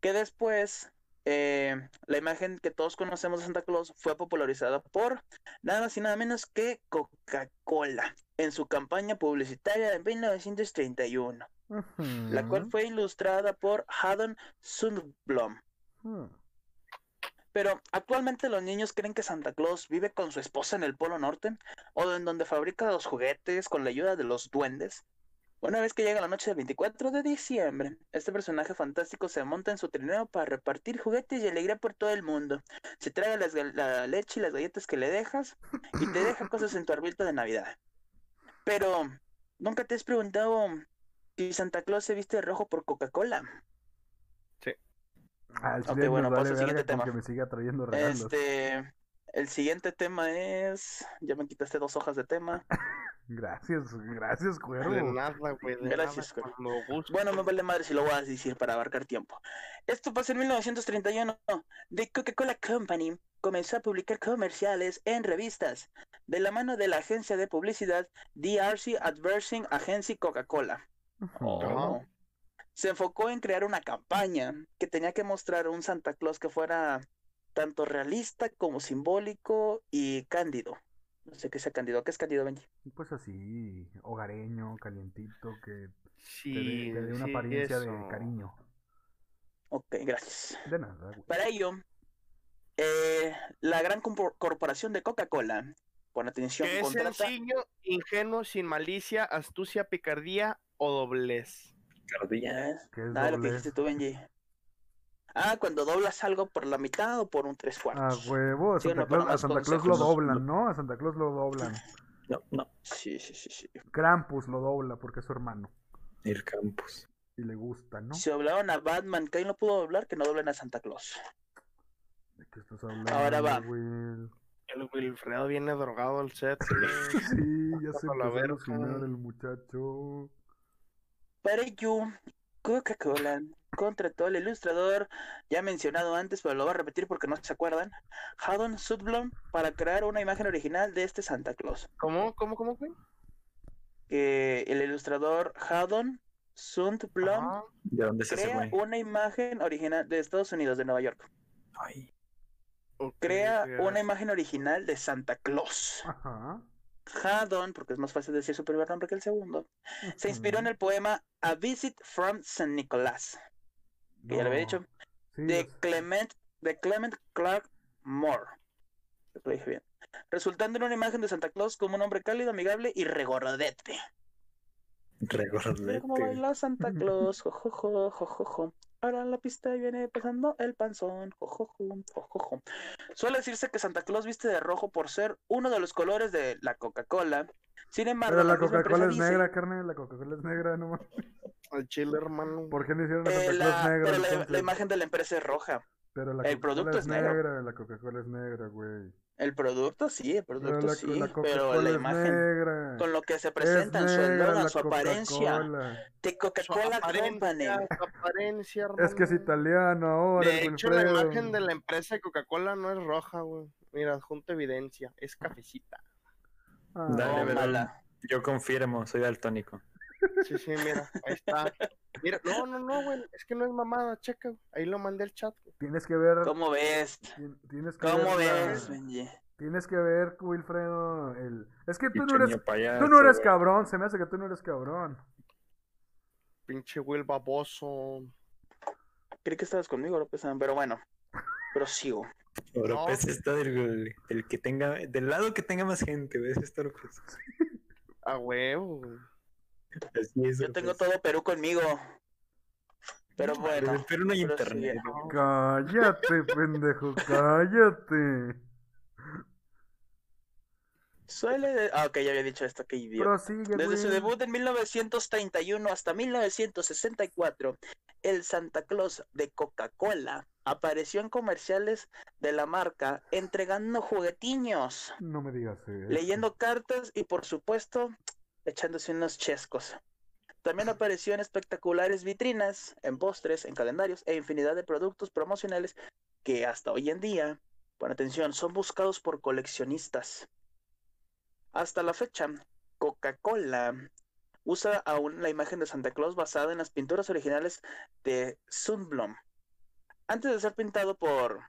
que después eh, la imagen que todos conocemos de Santa Claus fue popularizada por nada más y nada menos que Coca-Cola en su campaña publicitaria de 1931, la cual fue ilustrada por Haddon Sundblom. Hmm. Pero actualmente los niños creen que Santa Claus vive con su esposa en el Polo Norte o en donde fabrica los juguetes con la ayuda de los duendes. Una vez que llega la noche del 24 de diciembre, este personaje fantástico se monta en su trineo para repartir juguetes y alegría por todo el mundo. Se traga las la leche y las galletas que le dejas y te deja cosas en tu arbolito de Navidad. Pero, ¿nunca te has preguntado si Santa Claus se viste de rojo por Coca-Cola? Al Ok, chile bueno, paso al siguiente tema. que me siga trayendo regalos. Este, el siguiente tema es, ya me quitaste dos hojas de tema. Gracias, gracias, De cuervo. nada, güey. de Gracias, nada, guste. Bueno, me vale madre si lo voy a decir para abarcar tiempo. Esto pasó en 1931. The Coca-Cola Company comenzó a publicar comerciales en revistas de la mano de la agencia de publicidad DRC Advertising Agency Coca-Cola. Ujú. Se enfocó en crear una campaña que tenía que mostrar un Santa Claus que fuera tanto realista como simbólico y cándido. No sé qué sea cándido. ¿Qué es cándido, Benji? Pues así, hogareño, calientito, que te dé, Sí, te dé una sí, apariencia eso. de cariño. Ok, gracias. De nada, güey. Para ello, eh, la gran corporación de Coca-Cola, pon atención, Que es contrata... sencillo, ingenuo, sin malicia, astucia, picardía o doblez. Cardilla. ¿Eh? ¿Qué es Nada de lo que doblez? dijiste tú, Benji. Ah, cuando doblas algo por la mitad o por un tres cuartos. huevo, a Santa no, Claus, pero a más Santa Claus lo doblan, ¿no? A Santa Claus lo doblan. No, no. Sí, sí, sí, sí. Krampus lo dobla porque es su hermano. El campus. Y le gusta, ¿no? Si doblaron a Batman, ¿quién lo pudo doblar? Que no doblen a Santa Claus. ¿De qué estás hablando, Ahora va. Will? El Wilfredo viene drogado al set. Sí, ya se empezó a alucinar el muchacho. Para ello, Coca-Cola contrató al ilustrador, ya mencionado antes, pero lo voy a repetir porque no se acuerdan, Haddon Sundblom, para crear una imagen original de este Santa Claus. ¿Cómo? ¿Cómo? ¿Cómo, güey? Que el ilustrador Haddon Sundblom Ajá. ¿De dónde es ese crea una imagen original de Estados Unidos, de Nueva York. Ay, Crea una imagen original de Santa Claus. Ajá. Haddon, porque es más fácil decir su primer nombre que el segundo, se inspiró en el poema A Visit from St. Nicholas, que ya lo había dicho, Sí, de. Clement, de Clement Clark Moore. Creo que Lo dije bien. Resultando en una imagen de Santa Claus como un hombre cálido, amigable y regordete. Regordete. cómo baila Santa Claus, jojojo, jojojo. Ahora en la pista viene pasando el panzón, jojojo, jojojo. Suele decirse que Santa Claus viste de rojo por ser uno de los colores de la Coca-Cola. Sin embargo, Pero la Coca-Cola es dice- negra, carne. La Coca-Cola es negra, no mames. Al chile, hermano. ¿Por qué no hicieron la Eh, Santa la- Claus negra? pero la, la imagen de la empresa es roja. Pero la el Coca-Cola producto es es negro. negra. La Coca-Cola es negra, güey. El producto sí, el Pero producto la, sí, la pero la imagen negra. con lo que se Es presentan, su eslogan, su apariencia Coca-Cola. de Coca-Cola Company. apariencia, Es que es italiano ahora, De hecho, la imagen de la empresa de Coca-Cola no es roja, güey. Mira, junta evidencia. Es cafecita. Ah, Dale, No. Yo confirmo, soy daltónico. Sí, sí, mira. Ahí está. Mira, no, no, no, güey. Es que no es mamada, checa. güey. Ahí lo mandé al chat. güey. Tienes que ver. ¿Cómo ves? tien- Tienes que ¿Cómo ver ves, Benji? Tienes que ver, Wilfredo. El... Es que tú no eres. payaso, Tú no eres güey. cabrón. Se me hace que tú no eres cabrón. Pinche Will baboso. Creí que estabas conmigo, López, pero bueno, prosigo. Oropes está del, del que tenga, del lado que tenga más gente, ¿ves? Está Oropes. A huevo, güey. Así es, Yo tengo Oropes. todo Perú conmigo. Pero Pero bueno, en Perú no hay internet. Cállate, pendejo, cállate. Suele. de- Ah, ok, ya había dicho esto, qué idiota. Prosigue, Desde su debut en 1931 hasta 1964, el Santa Claus de Coca-Cola apareció en comerciales de la marca entregando juguetiños, No me digas eso. leyendo cartas y por supuesto echándose unos chescos. También apareció en espectaculares vitrinas, en postres, en calendarios e infinidad de productos promocionales que hasta hoy en día, pon atención, son buscados por coleccionistas. Hasta la fecha, Coca-Cola usa aún la imagen de Santa Claus basada en las pinturas originales de Sundblom. Antes de ser pintado por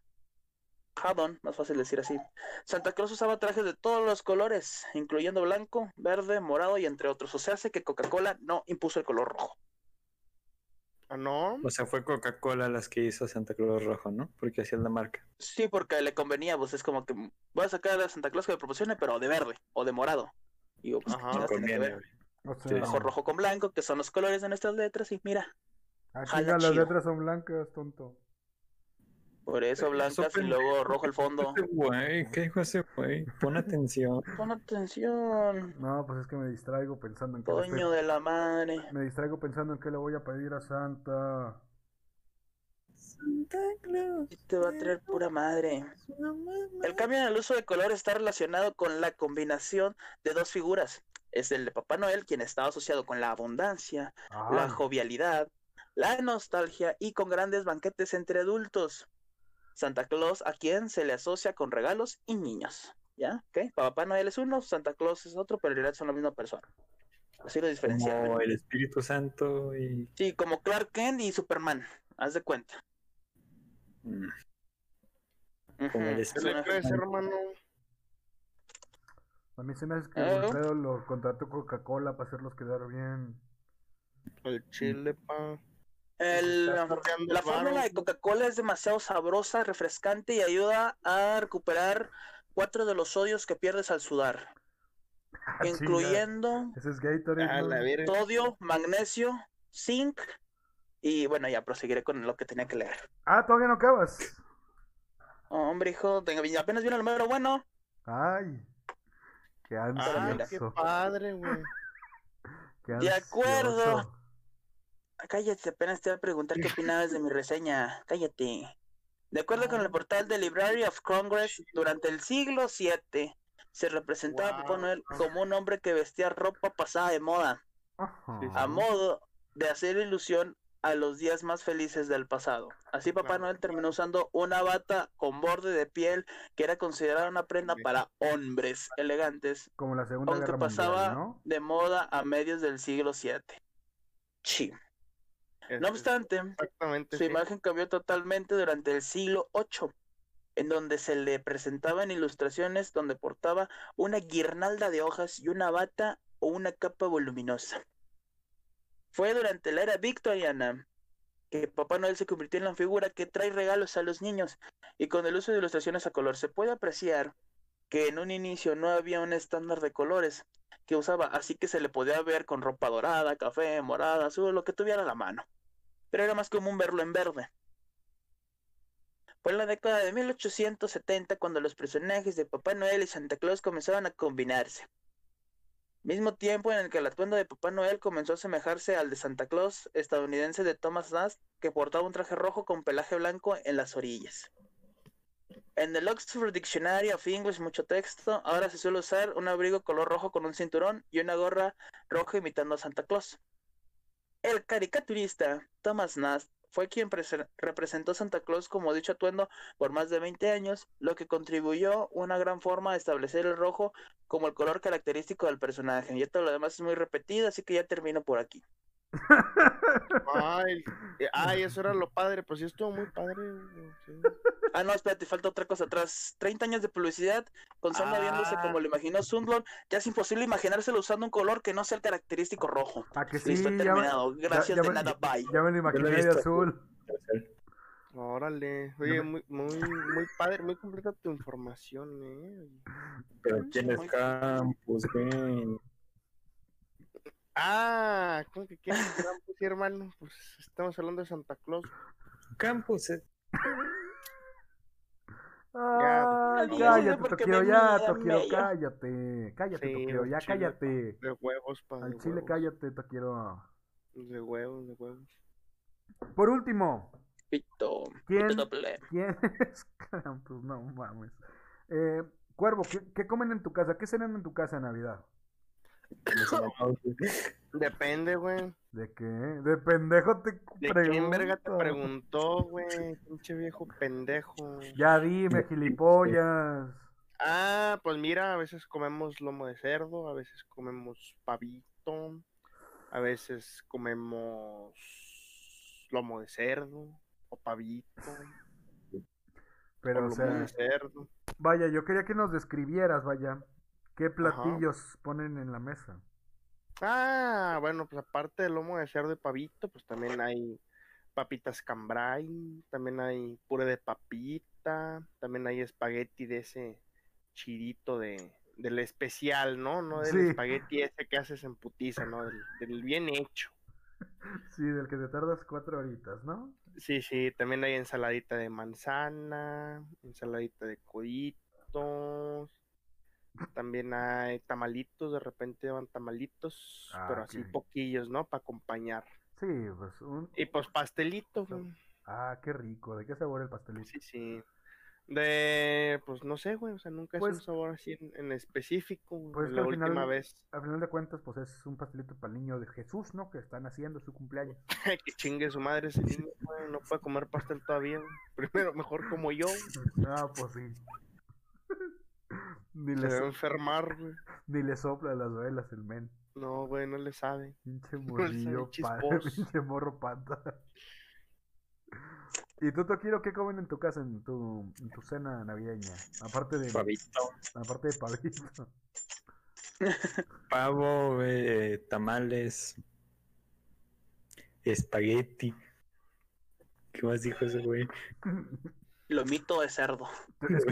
Haddon, más fácil decir así, Santa Claus usaba trajes de todos los colores, incluyendo blanco, verde, morado y entre otros. O sea, hace que Coca-Cola no impuso el color rojo. ¿Ah, no? O sea, fue Coca-Cola las que hizo Santa Claus rojo, ¿no? Porque así es la marca. Sí, porque le convenía, pues es como que voy a sacar a Santa Claus que me proporcione, pero de verde o de morado. Y digo, pues, Ajá, ¿qué No tiene que conviene, ver? güey. O sea, Mejor rojo con blanco, que son los colores de nuestras letras, y mira, aquí jala ya las chido. letras son blancas, tonto. Por eso Eso blancas y luego rojo el ¿qué fondo. ese güey? ¿Qué dijo ese güey? Pon atención. Pon atención, No, pues es que me distraigo pensando en qué le coño de la madre. Me distraigo pensando en qué le voy a pedir a Santa. Santa Claus. Y te va a traer pura madre. El cambio en el uso de color está relacionado con la combinación de dos figuras. Es el de Papá Noel, quien está asociado con la abundancia, la Ay, jovialidad, la nostalgia y con grandes banquetes entre adultos. Santa Claus, a quien se le asocia con regalos y niños. ¿Ya? ¿Ok? Papá Noel es uno, Santa Claus es otro, pero en realidad son la misma persona. Así lo diferencian. Como el Espíritu Santo y. Sí, como Clark Kent y Superman. Haz de cuenta. Mm, Como el ¿Qué le una- crees, hermano? a mí se me hace que ¿Eh? Wilfredo lo contrató Coca-Cola para hacerlos quedar bien. El chile, pa. El, cargando la fórmula de Coca-Cola es demasiado sabrosa, refrescante y ayuda a recuperar cuatro de los sodios que pierdes al sudar, Ah, incluyendo Ese es Gatorade. A ¿no? la verga. sodio, magnesio, zinc y bueno, ya proseguiré con lo que tenía que leer. Ah, todavía no acabas. Hombre, hijo, tengo- apenas viene el número bueno. Ay. Qué Ay, qué ansioso. padre, güey. De acuerdo. Cállate, apenas te voy a preguntar qué opinabas de mi reseña. Cállate. De acuerdo con el portal de Library of Congress, durante el siglo VII se representaba a Papá. Noel como un hombre que vestía ropa pasada de moda, a modo de hacer ilusión a los días más felices del pasado. Así Papá. Noel terminó usando una bata con borde de piel que era considerada una prenda para hombres elegantes, Como la Segunda aunque Guerra pasaba Mundial, ¿no? de moda a medios del siglo VII. Sí. No obstante, su sí. imagen cambió totalmente durante el siglo VIII, en donde se le presentaban ilustraciones donde portaba una guirnalda de hojas y una bata o una capa voluminosa. Fue durante la era victoriana que Papá Noel se convirtió en la figura que trae regalos a los niños y con el uso de ilustraciones a color se puede apreciar que en un inicio no había un estándar de colores que usaba, así que se le podía ver con ropa dorada, café, morada, azul, lo que tuviera a la mano pero era más común verlo en verde. Fue en la década de 1870 cuando los personajes de Papá Noel y Santa Claus comenzaron a combinarse. Mismo tiempo en el que el atuendo de Papá Noel comenzó a asemejarse al de Santa Claus estadounidense de Thomas Nast, que portaba un traje rojo con pelaje blanco en las orillas. En el Oxford Dictionary of English, mucho texto, ahora se suele usar un abrigo color rojo con un cinturón y una gorra roja imitando a Santa Claus. El caricaturista Thomas Nast fue quien prese- representó a Santa Claus como dicho atuendo por más de 20 años, lo que contribuyó una gran forma a establecer el rojo como el color característico del personaje. Y todo lo demás es muy repetido, así que ya termino por aquí. Ay, eh, ay, eso era lo padre. Pues sí, estuvo muy padre. sí. Ah, no, espérate, falta otra cosa. Tras 30 años de publicidad, con viéndose Ah. como lo imaginó Sundlon, ya es imposible imaginárselo usando un color que no sea el característico rojo. ¿A que sí? Listo, Ya me- terminado. ya- Gracias ya de me- nada, bye. Ya me lo imaginé de azul. Órale. Oye, muy, muy, muy padre, muy completa tu información, eh. Pero tienes Muy- campus, güey. Ah, ¿cómo que quieres Krampus, sí, hermano? Pues estamos hablando de Santa Claus. Campus, eh. Ah, no, cállate, me ya, mello. cállate. Cállate, Sí, Toquio, ya cállate. De huevos, pa. Al chile, huevos. cállate, Toquio. De huevos, de huevos. Por último, Pito, ¿Quién? pito. ¿quién es Krampus? No mames. Eh, Cuervo, ¿qué, qué comen en tu casa? ¿Qué cenan en tu casa en Navidad? Depende, güey. ¿De qué? De pendejo te ¿De quién verga te preguntó, güey? Pinche viejo pendejo. Ya dime, gilipollas. Ah, pues mira, a veces comemos lomo de cerdo, a veces comemos pavito, a veces comemos lomo de cerdo o pavito Pero, o o lomo sea, de cerdo. vaya, yo quería que nos describieras, vaya, qué platillos ponen en la mesa. Ah, bueno, pues aparte del lomo de cerdo y pavito, pues también hay papitas cambray, también hay puré de papita, también hay espagueti de ese chidito de del especial, ¿no? No del Sí. espagueti ese que haces en putiza, ¿no? Del, del bien hecho. Sí, del que te tardas cuatro horitas, ¿no? Sí, sí, también hay ensaladita de manzana, ensaladita de coditos, también hay tamalitos, de repente van tamalitos, Ah, pero así poquillos, ¿no? Para acompañar. Sí, pues un... Y pues pastelito, güey. Ah, qué rico. ¿De qué sabor el pastelito? Sí, sí. De, pues no sé, güey, o sea, nunca es un Pues- sabor así en, en específico. güey. Pues la al última final- vez Al final de cuentas, pues es un pastelito para el niño de Jesús, ¿no? Que están haciendo su cumpleaños. que chingue su madre ese niño, güey, no puede comer pastel todavía. güey. Primero, mejor como yo, Ah, pues sí. Ni, se le, debe so- enfermar, güey. ni le sopla las velas el men. No, güey, no le sabe. Pinche le morrillo, sabe pa- chisposo. pinche morro pata. ¿Y tú, Toquiro, qué comen en tu casa, en tu, en tu cena navideña? Aparte de, Pavito, aparte de pavito. pavo, eh, tamales, espagueti. ¿Qué más dijo ese güey? Lomito de cerdo. Es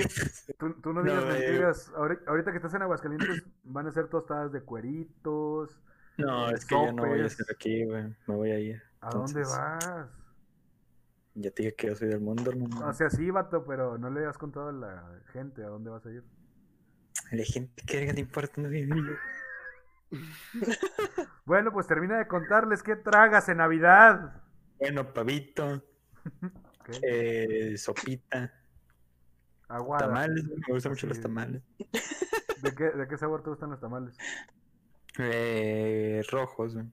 que tú, tú no digas eh. mentiras. Ahori- Ahorita que estás en Aguascalientes, van a ser tostadas de cueritos. No, eh, es que yo no voy a sopes. estar aquí, güey. Me voy a ir. ¿A dónde vas? Ya te dije que yo soy del mundo, hermano. O sea, sí, vato, pero no le has contado a la gente a dónde vas a ir. La gente que le importa no vive yo. Bueno, pues termina de contarles qué tragas en Navidad. Bueno, pavito, Eh, sopita, Aguada. tamales, me gustan mucho los tamales. ¿De qué, ¿De qué sabor te gustan los tamales? Eh, rojos, güey.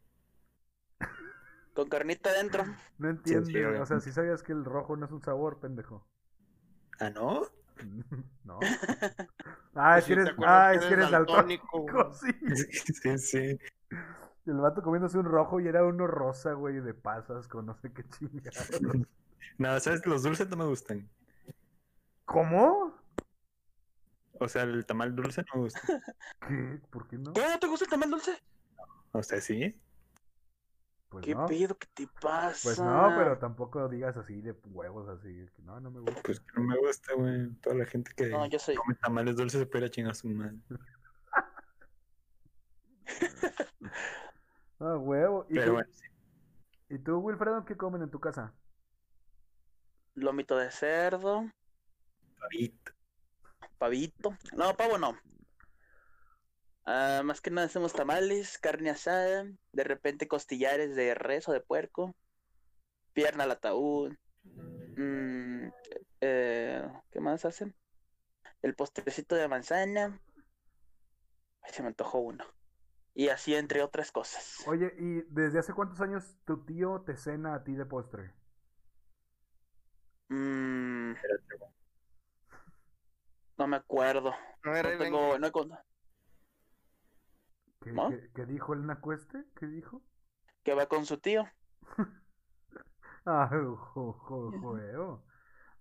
Con carnita adentro. No sí, entiendes. o sea, si sabías que el rojo no es un sabor, pendejo. Ah, ¿no? no. Ah, es Pues que eres, ah, que es que eres daltónico. Sí. sí, sí. El vato comiéndose un rojo y era uno rosa, güey, de pasas con no sé qué chingados. No, ¿sabes? Los dulces no me gustan. ¿Cómo? O sea, el tamal dulce no me gusta. ¿Qué? ¿Por qué no? ¿Cómo no te gusta el tamal dulce? O sea, sí. Pues ¿Qué no. pedo que te pasa? Pues no, pero tampoco digas así de huevos, así. que No, no me gusta. Pues que no me gusta, güey. Toda la gente que No, yo soy. come tamales dulces se puede chingar a su madre. Ah, huevo. ¿Y, Pero tú, bueno, sí. ¿Y tú, Wilfredo, qué comen en tu casa? Lomito de cerdo, Pavito. pavito. No, pavo no. Ah, más que nada hacemos tamales, carne asada, de repente costillares de res o de puerco, pierna al ataúd. mm, eh, ¿Qué más hacen? El postrecito de manzana. Ay, se me antojó uno. Y así entre otras cosas. Oye, ¿y desde hace cuántos años tu tío te cena a ti de postre? Mm, no me acuerdo. A ver, No tengo, no he con- ¿Qué, ¿No? qué- qué dijo el Nacueste? ¿Qué dijo? que va con su tío. Ah, jo, jo, juego.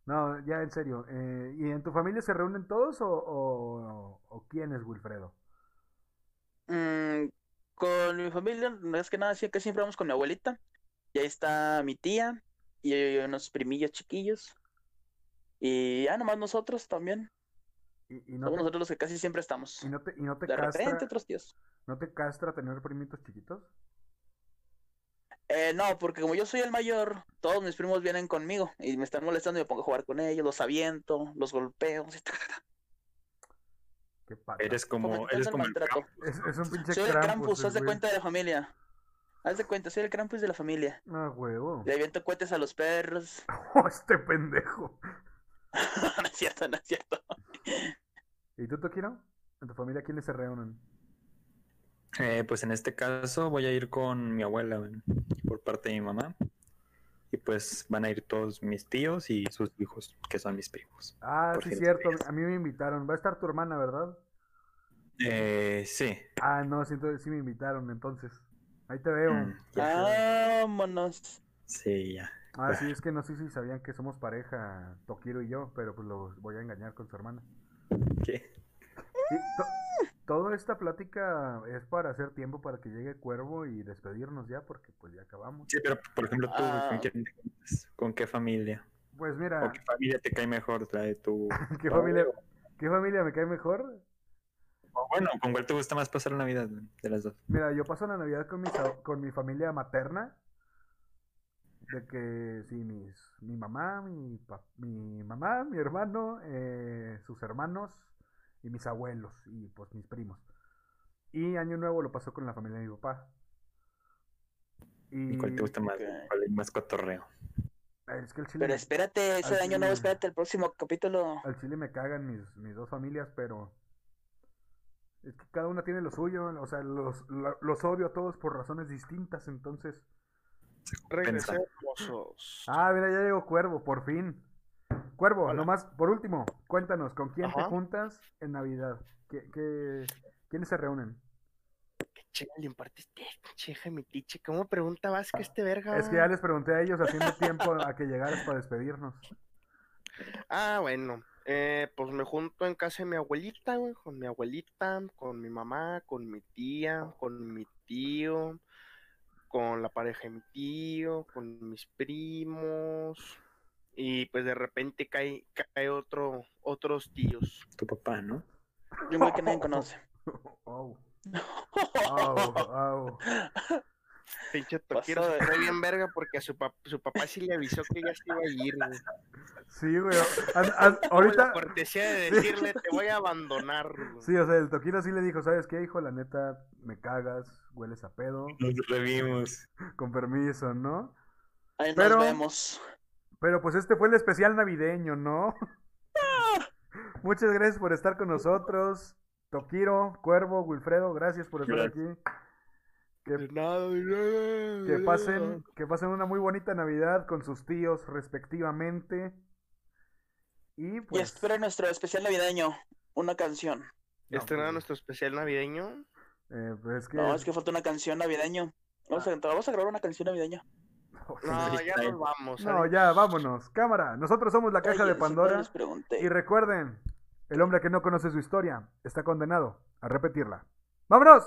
No, ya en serio. eh, ¿y en tu familia se reúnen todos o, o, o quién es Wilfredo? Mm, con mi familia, no es que nada, sí, que siempre vamos con mi abuelita. Y ahí está mi tía y unos primillos chiquillos. Y ya nomás nosotros también. Y, y no Somos te, nosotros los que casi siempre estamos. y no te, y no te De castra, repente otros tíos. ¿no te castra tener primitos chiquitos? Eh, no, porque como yo soy el mayor, todos mis primos vienen conmigo y me están molestando y me pongo a jugar con ellos, los aviento, los golpeo. taca, Qué pata. Eres como eres el como el. Krampus. Es, es un pinche Soy el Krampus, haz de cuenta de la familia. Haz de cuenta, soy el Krampus de la familia. Ah, huevo. Le aviento cohetes a los perros. Oh, este pendejo. no es cierto, no es cierto. ¿Y tú, Tokiro? ¿En tu familia quiénes se reúnen? Eh, pues en este caso voy a ir con mi abuela por parte de mi mamá. Y pues van a ir todos mis tíos y sus hijos, que son mis primos. Ah, sí, los cierto. A mí me invitaron. Va a estar tu hermana, ¿verdad? Eh, sí. Ah, no, sí, entonces sí me invitaron, entonces. Ahí te veo. Ah. Vámonos. Sí, ya. Ah, sí, es que no sé si sabían que somos pareja, Tokiro y yo, pero pues los voy a engañar con su hermana. ¿Qué? Sí, to- toda esta plática es para hacer tiempo para que llegue Cuervo y despedirnos ya, porque pues ya acabamos. Sí, pero por ejemplo, tú, Ah. ¿con qué familia? Pues ¿O mira, qué familia te cae mejor? ¿La de tu ¿qué familia, ¿qué familia me cae mejor? Bueno, ¿con cuál te gusta más pasar la Navidad de las dos? Mira, yo paso la Navidad con mi, con mi familia materna. De que sí, mis, mi mamá, mi, pa- mi mamá, mi hermano, eh, sus hermanos y mis abuelos y pues mis primos. Y Año Nuevo lo pasó con la familia de mi papá. ¿Y cuál te gusta más? ¿Cuál es más cotorreo? Es que el chile, Pero espérate, ese año nuevo, espérate el próximo capítulo. al chile me cagan mis, mis dos familias, pero es que cada una tiene lo suyo. O sea, los, lo- los odio a todos por razones distintas, entonces... Hermosos. Ah, mira, ya llegó Cuervo, por fin. Cuervo, Hola. nomás, por último, cuéntanos, ¿con quién te juntas en Navidad? ¿Qué, qué- quiénes se reúnen? ¿Qué chinga le impartiste? Cheja mi tiche. ¿Cómo pregunta vas que este verga? Es que ya les pregunté a ellos haciendo tiempo a que llegaras para despedirnos. Ah, bueno. Eh, pues me junto en casa de mi abuelita, güey, con mi abuelita, con mi mamá, con mi tía, con mi tío, con la pareja de mi tío, con mis primos. Y pues de repente cae, cae otro, otros tíos. Tu papá, ¿no? Y un güey que nadie conoce. Oh, oh, oh. Pinche se de- fue bien verga porque a su, pap- su papá sí le avisó que ya se iba a ir, güey. Sí, güey. an- an- Tuvo ahorita, la cortesía de decirle, te voy a abandonar, güey. sí, o sea, el Toquino sí le dijo, ¿sabes qué, hijo? La neta, me cagas, hueles a pedo, Nos revimos. con permiso, ¿no? Ahí nos Pero- vemos. Pero pues este fue el especial navideño, ¿no? Muchas gracias por estar con nosotros. Tokiro, Cuervo, Wilfredo, gracias por estar Gracias. aquí. Que, De nada, de nada, que de pasen, que pasen una muy bonita Navidad con sus tíos respectivamente. Y Y pues espera nuestro especial navideño. Una canción. no, Este no pues, nuestro especial navideño. eh, pues es que No, es que falta una canción navideño. Vamos a, vamos a grabar una canción navideña. No, ya nos vamos. No, ya, vámonos. Cámara, nosotros somos la caja Oye, de Pandora. Y recuerden, el hombre que no conoce su historia está condenado a repetirla. ¡Vámonos!